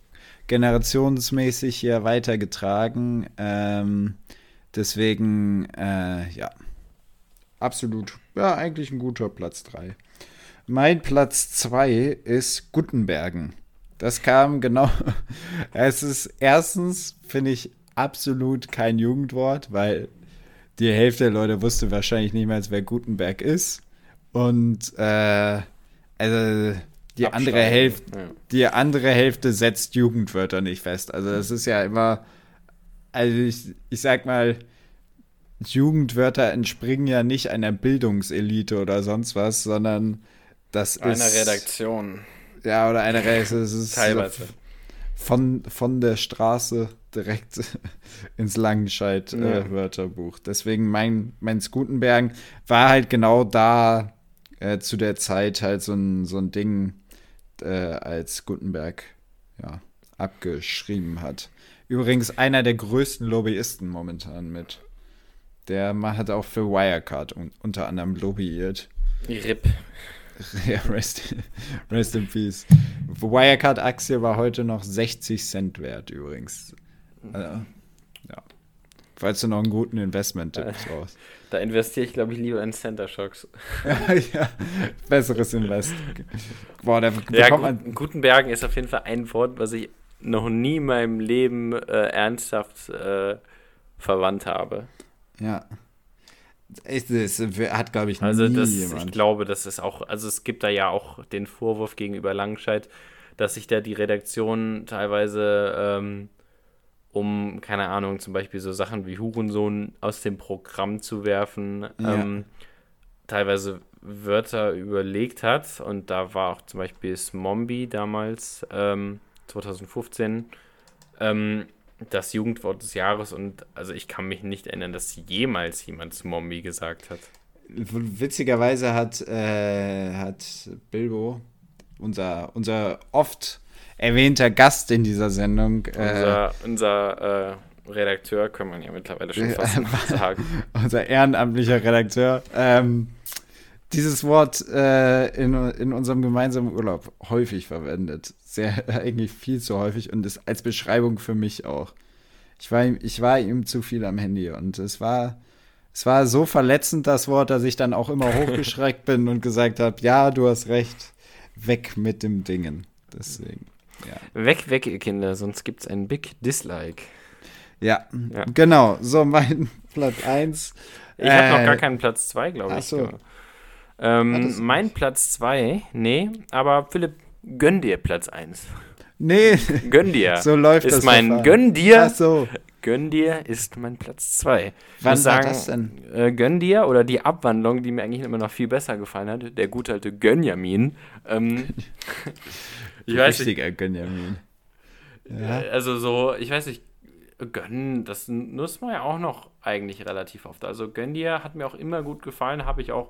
generationsmäßig hier weitergetragen. Ähm, deswegen, äh, ja, absolut, ja, eigentlich ein guter Platz 3. Mein Platz 2 ist Gutenbergen. Das kam genau. *laughs* Es ist erstens, finde ich, absolut kein Jugendwort, weil die Hälfte der Leute wusste wahrscheinlich nicht mehr, wer Gutenberg ist. Und äh, also die andere Hälfte, ja. die andere Hälfte setzt Jugendwörter nicht fest. Also das ist ja immer, also ich, ich sag mal, Jugendwörter entspringen ja nicht einer Bildungselite oder sonst was, sondern das Einer ist Redaktion. ja oder einer Redaktion. Teilweise. Von, von der Straße direkt *laughs* ins Langenscheid-Wörterbuch. Ja. Deswegen mein, mein Skutenbergen war halt genau da äh, zu der Zeit halt so ein, so ein Ding, äh, als Gutenberg ja, abgeschrieben hat. Übrigens einer der größten Lobbyisten momentan mit. Der hat auch für Wirecard un unter anderem lobbyiert. RIP. *laughs* Ja, rest, rest in peace. Wirecard-Aktie war heute noch 60 Cent wert, übrigens. Also, ja. Falls du noch einen guten Investment-Tipp brauchst. *laughs* Da investiere ich, glaube ich, lieber in Center Shocks. ja, *laughs* ja, besseres Invest. Boah, da Ja, man. Gutenbergen ist auf jeden Fall ein Wort, was ich noch nie in meinem Leben äh, ernsthaft äh, verwandt habe. Ja. Es, es hat, glaube ich, Also nie das, jemand. ich glaube, das ist auch, also es gibt da ja auch den Vorwurf gegenüber Langscheid, dass sich da die Redaktion teilweise ähm, um, keine Ahnung, zum Beispiel so Sachen wie Hurensohn aus dem Programm zu werfen, Ja. ähm, teilweise Wörter überlegt hat. Und da war auch zum Beispiel Smombi damals, ähm, 2015, ähm, das Jugendwort des Jahres. Und also ich kann mich nicht erinnern, dass jemals jemand Smombi gesagt hat. Witzigerweise hat, äh, hat Bilbo, unser, unser oft erwähnter Gast in dieser Sendung, äh, Unser, unser äh, Redakteur, kann man ja mittlerweile schon *laughs* fast sagen. unser ehrenamtlicher Redakteur, ähm, dieses Wort äh, in, in unserem gemeinsamen Urlaub häufig verwendet. Sehr, *laughs* eigentlich viel zu häufig und ist als Beschreibung für mich auch. Ich war, ihm- ich war ihm zu viel am Handy und es war, es war so verletzend, das Wort, dass ich dann auch immer *laughs* hochgeschreckt bin und gesagt habe, ja, du hast recht, weg mit dem Dingen. Deswegen, ja. Weg, weg, ihr Kinder, sonst gibt es ein Big Dislike. Ja, Ja. genau. So, mein *laughs* Platz 1. Ich habe noch Äh, gar keinen Platz 2, glaube ach ich. so. Ähm, du mein Platz 2, nee, aber Philipp, gönn dir Platz 1. Nee, Gönn dir. *laughs* so läuft ist das. mein Verfahren. Gönn dir, Ach so. gönn dir ist mein Platz 2. Wann war das denn? Äh, gönn dir oder die Abwandlung, die mir eigentlich immer noch viel besser gefallen hat, der gute alte Gönjamin. Ähm, *laughs* ich weiß nicht, Richtiger Gönjamin. Ja. Äh, Also so, ich weiß nicht, gönnen, das nutzt man ja auch noch eigentlich relativ oft. Also gönn dir hat mir auch immer gut gefallen, habe ich auch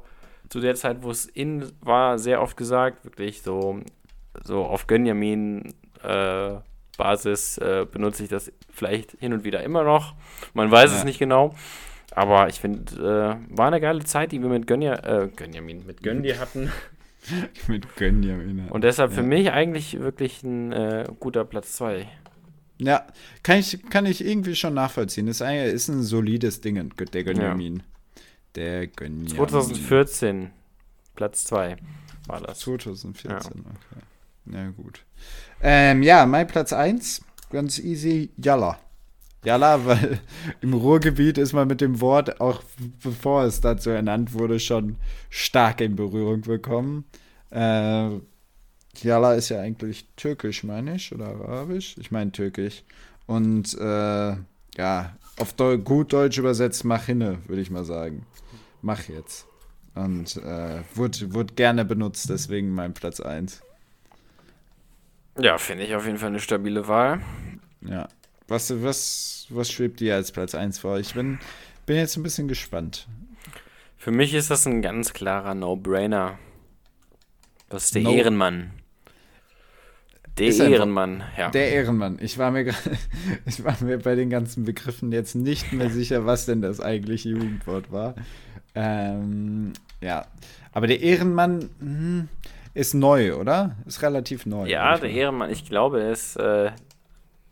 zu der Zeit, wo es in war, sehr oft gesagt, wirklich so, so auf Gönjamin äh, Basis äh, benutze ich das vielleicht hin und wieder immer noch. Man weiß Ja. es nicht genau. Aber ich finde, äh, war eine geile Zeit, die wir mit Gönja, äh, Gönjamin, mit Gönn dir hatten. *laughs* Mit Gönjamin. Und deshalb für Ja. mich eigentlich wirklich ein äh, guter Platz 2. Ja, kann ich, kann ich irgendwie schon nachvollziehen. Ist ein, ist ein solides Ding, der Gönjamin. Der Gönjamin. 2014, Platz 2 war das. 2014, okay. Na gut. Ähm, ja, mein Platz 1, ganz easy, Jalla. Jalla, *laughs* weil im Ruhrgebiet ist man mit dem Wort, auch bevor es dazu ernannt wurde, schon stark in Berührung bekommen. Äh, Jalla ist ja eigentlich türkisch, meine ich, oder arabisch? Ich meine türkisch. Und äh, ja, auf Deu gut Deutsch übersetzt, mach hinne, würde ich mal sagen. Mach jetzt. Und äh, wurde, wurde gerne benutzt, deswegen mein Platz 1. Ja, finde ich auf jeden Fall eine stabile Wahl. Ja. Was, was, was schwebt dir als Platz 1 vor? Ich bin, bin jetzt ein bisschen gespannt. Für mich ist das ein ganz klarer No-Brainer. Das ist der No- Ehrenmann. Der Ist Ehrenmann, ja. Der Ehrenmann. Ich war, mir, *laughs* ich war mir bei den ganzen Begriffen jetzt nicht mehr *laughs* sicher, was denn das eigentliche Jugendwort war. Ähm, ja. Aber der Ehrenmann hm, ist neu, oder? Ist relativ neu. ja, der Ehrenmann, ich glaube, er ist äh,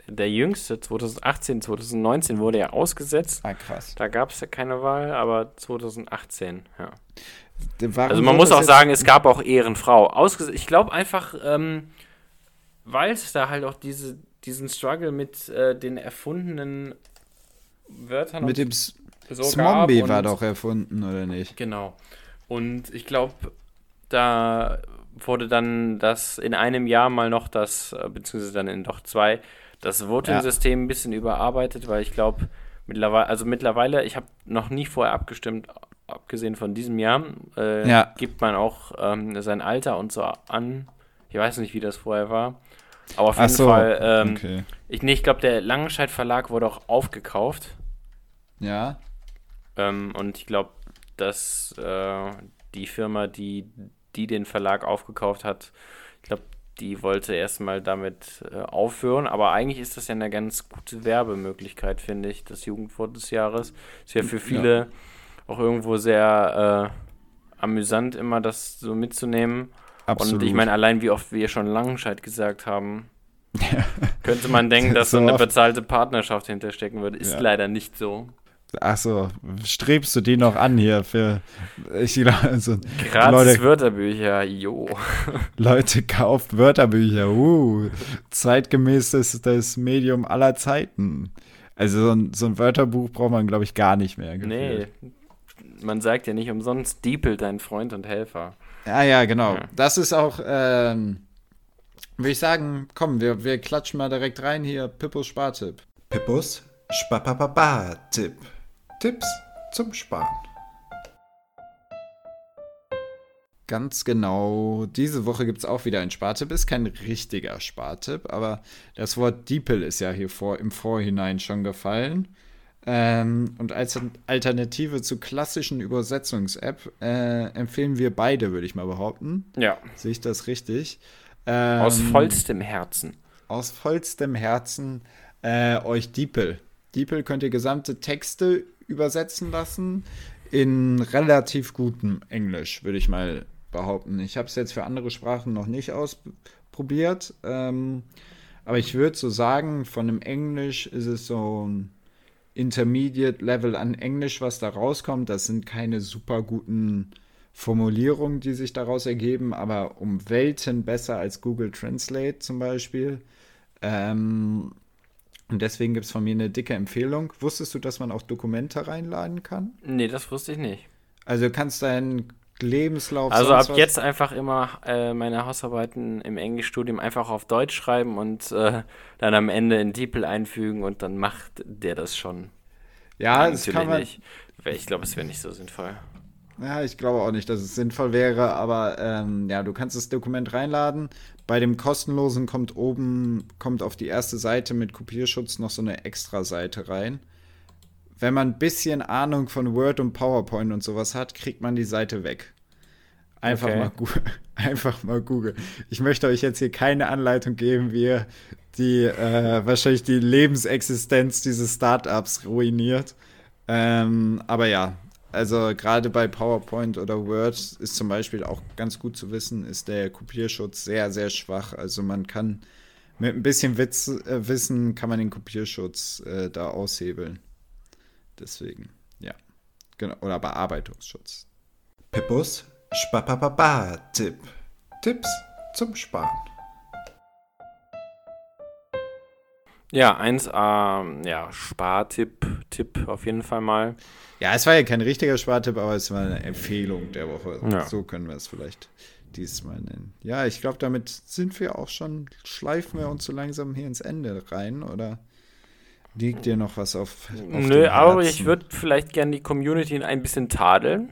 der jüngste. 2018, 2019 wurde er ausgesetzt. Ah, krass. Da gab es ja keine Wahl, aber 2018, ja. Warum Also man muss auch sagen, es gab auch Ehrenfrau. Ausges ich glaube einfach, ähm, weil es da halt auch diese, diesen Struggle mit äh, den erfundenen Wörtern Mit dem S so Smombi gab war doch erfunden, oder nicht? Genau. Und ich glaube, da wurde dann das in einem Jahr mal noch das, äh, beziehungsweise dann in doch zwei, das Voting-System ein bisschen überarbeitet, weil ich glaube, mittlerweile, also mittlerweile, ich habe noch nie vorher abgestimmt, abgesehen von diesem Jahr, äh, Ja. gibt man auch ähm, sein Alter und so an. Ich weiß nicht, wie das vorher war. Aber auf jeden so, Fall, ähm, okay. ich, nee, ich glaube, der Langenscheidt Verlag wurde auch aufgekauft. Ja. Ähm, und ich glaube, dass äh, die Firma, die, die den Verlag aufgekauft hat, ich glaube, die wollte erstmal damit äh, aufhören. Aber eigentlich ist das ja eine ganz gute Werbemöglichkeit, finde ich, das Jugendwort des Jahres. Ist ja für viele auch irgendwo sehr äh, amüsant, immer das so mitzunehmen. Absolut. Und ich meine, allein wie oft wir schon Langenscheid gesagt haben, *laughs* könnte man denken, dass so So eine bezahlte Partnerschaft hinterstecken würde. Ist Ja. leider nicht so. Ach so, strebst du die noch an hier für ich glaube, *laughs* so, Gratis Leute, Wörterbücher, jo. *laughs* Leute kauft Wörterbücher. Uh, zeitgemäßes das Medium aller Zeiten. Also so ein, so ein Wörterbuch braucht man, glaube ich, gar nicht mehr. Nee, gefühlt. man sagt ja nicht umsonst, Diepel, dein Freund und Helfer. Ja, ja, genau. Ja. Das ist auch, ähm, würde ich sagen, komm, wir, wir klatschen mal direkt rein hier. Pippos Spartipp. Pippus Spapapapa-Tipp. Tipps zum Sparen. Ganz genau. Diese Woche gibt es auch wieder einen Spartipp. Ist kein richtiger Spartipp, aber das Wort Diepel ist ja hier vor, im Vorhinein schon gefallen. Ähm, und als Alternative zur klassischen Übersetzungs-App äh, empfehlen wir beide, würde ich mal behaupten. Ja, Sehe ich das richtig? Ähm, aus vollstem Herzen. aus vollstem Herzen äh, euch Diepel. Diepel könnt ihr gesamte Texte übersetzen lassen in relativ gutem Englisch, würde ich mal behaupten. Ich habe es jetzt für andere Sprachen noch nicht ausprobiert, ähm, aber ich würde so sagen, von dem Englisch ist es so ein Intermediate Level an Englisch, was da rauskommt. Das sind keine super guten Formulierungen, die sich daraus ergeben, aber um Welten besser als Google Translate zum Beispiel. Ähm, und deswegen gibt es von mir eine dicke Empfehlung. Wusstest du, dass man auch Dokumente reinladen kann? Nee, das wusste ich nicht. Also du kannst deinen Lebenslauf. Also ab was- jetzt einfach immer äh, meine Hausarbeiten im Englischstudium einfach auf Deutsch schreiben und äh, dann am Ende in Diepel einfügen und dann macht der das schon. Ja, Nein, das kann man. nicht. Ich glaube, es wäre nicht so sinnvoll. Ja, ich glaube auch nicht, dass es sinnvoll wäre, aber ähm, ja, du kannst das Dokument reinladen. Bei dem kostenlosen kommt oben, kommt auf die erste Seite mit Kopierschutz noch so eine extra Seite rein. Wenn man ein bisschen Ahnung von Word und PowerPoint und sowas hat, kriegt man die Seite weg. Einfach, Okay. mal, *laughs* einfach mal googeln. Ich möchte euch jetzt hier keine Anleitung geben, wie ihr die äh, wahrscheinlich die Lebensexistenz dieses Startups ruiniert. Ähm, aber ja, also gerade bei PowerPoint oder Word ist zum Beispiel auch ganz gut zu wissen, ist der Kopierschutz sehr, sehr schwach. Also man kann mit ein bisschen Witz, äh, Wissen kann man den Kopierschutz äh, da aushebeln. Deswegen, ja. Genau. Oder Bearbeitungsschutz. Pippus Spapapapa-Tipp. Tipps zum Sparen. Ja, 1A, ja, Spartipp, Tipp auf jeden Fall mal. Ja, es war ja kein richtiger Spartipp, aber es war eine Empfehlung der Woche. Ja. So können wir es vielleicht dieses Mal nennen. Ja, ich glaube, damit sind wir auch schon, schleifen wir uns so langsam hier ins Ende rein, oder liegt dir noch was auf, auf Nö, aber ich würde vielleicht gerne die Community ein bisschen tadeln.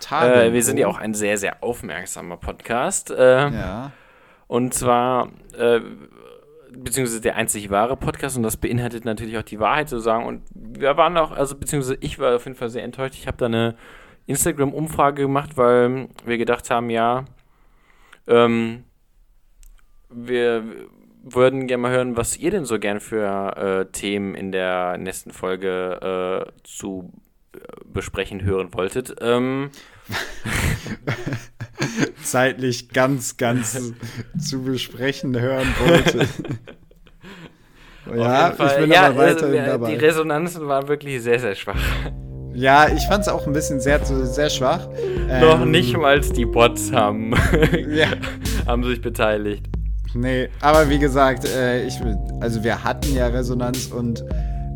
Tadeln, Äh, wir sind oh. ja auch ein sehr, sehr aufmerksamer Podcast. Äh, Ja, Und zwar, äh, beziehungsweise der einzig wahre Podcast und das beinhaltet natürlich auch die Wahrheit zu sagen. Und wir waren auch, also beziehungsweise ich war auf jeden Fall sehr enttäuscht. Ich habe da eine Instagram-Umfrage gemacht, weil wir gedacht haben, ja, ähm, wir würden gerne mal hören, was ihr denn so gern für äh, Themen in der nächsten Folge äh, zu äh, besprechen hören wolltet. Ähm, *laughs* zeitlich ganz, ganz zu besprechen hören wollte. *laughs* ja, ich bin ja, aber weiterhin äh, dabei. Die Resonanzen waren wirklich sehr, sehr schwach. Ja, ich fand es auch ein bisschen sehr, sehr schwach. Noch Ähm, nicht mal die Bots haben, *laughs* Ja. haben sich beteiligt. Nee, aber wie gesagt, äh, ich, also wir hatten ja Resonanz und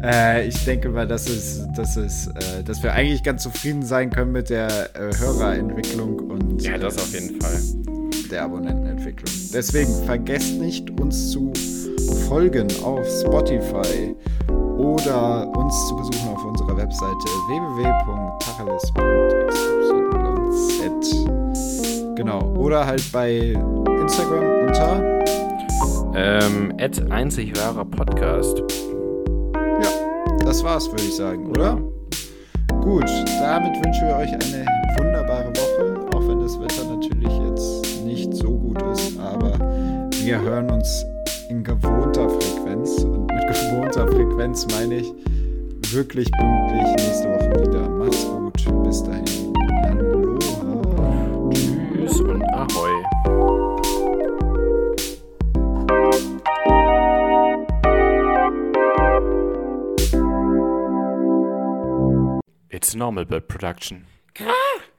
äh, ich denke mal, dass, es, dass, es, äh, dass wir eigentlich ganz zufrieden sein können mit der äh, Hörerentwicklung und Ja, das auf jeden Fall. der Abonnentenentwicklung. Deswegen vergesst nicht, uns zu folgen auf Spotify oder uns zu besuchen auf unserer Webseite www.tacheles.xyz. Genau. Oder halt bei Instagram unter Ähm, Ed einzig wahrer Podcast. Ja, das war's, würde ich sagen, oder? Gut, damit wünschen wir euch eine wunderbare Woche, auch wenn das Wetter natürlich jetzt nicht so gut ist, aber wir hören uns in gewohnter Frequenz und mit gewohnter Frequenz meine ich wirklich pünktlich nächste Woche wieder. Macht's gut, bis dahin. Aloha. Tschüss und Ahoi. It's normal bird production.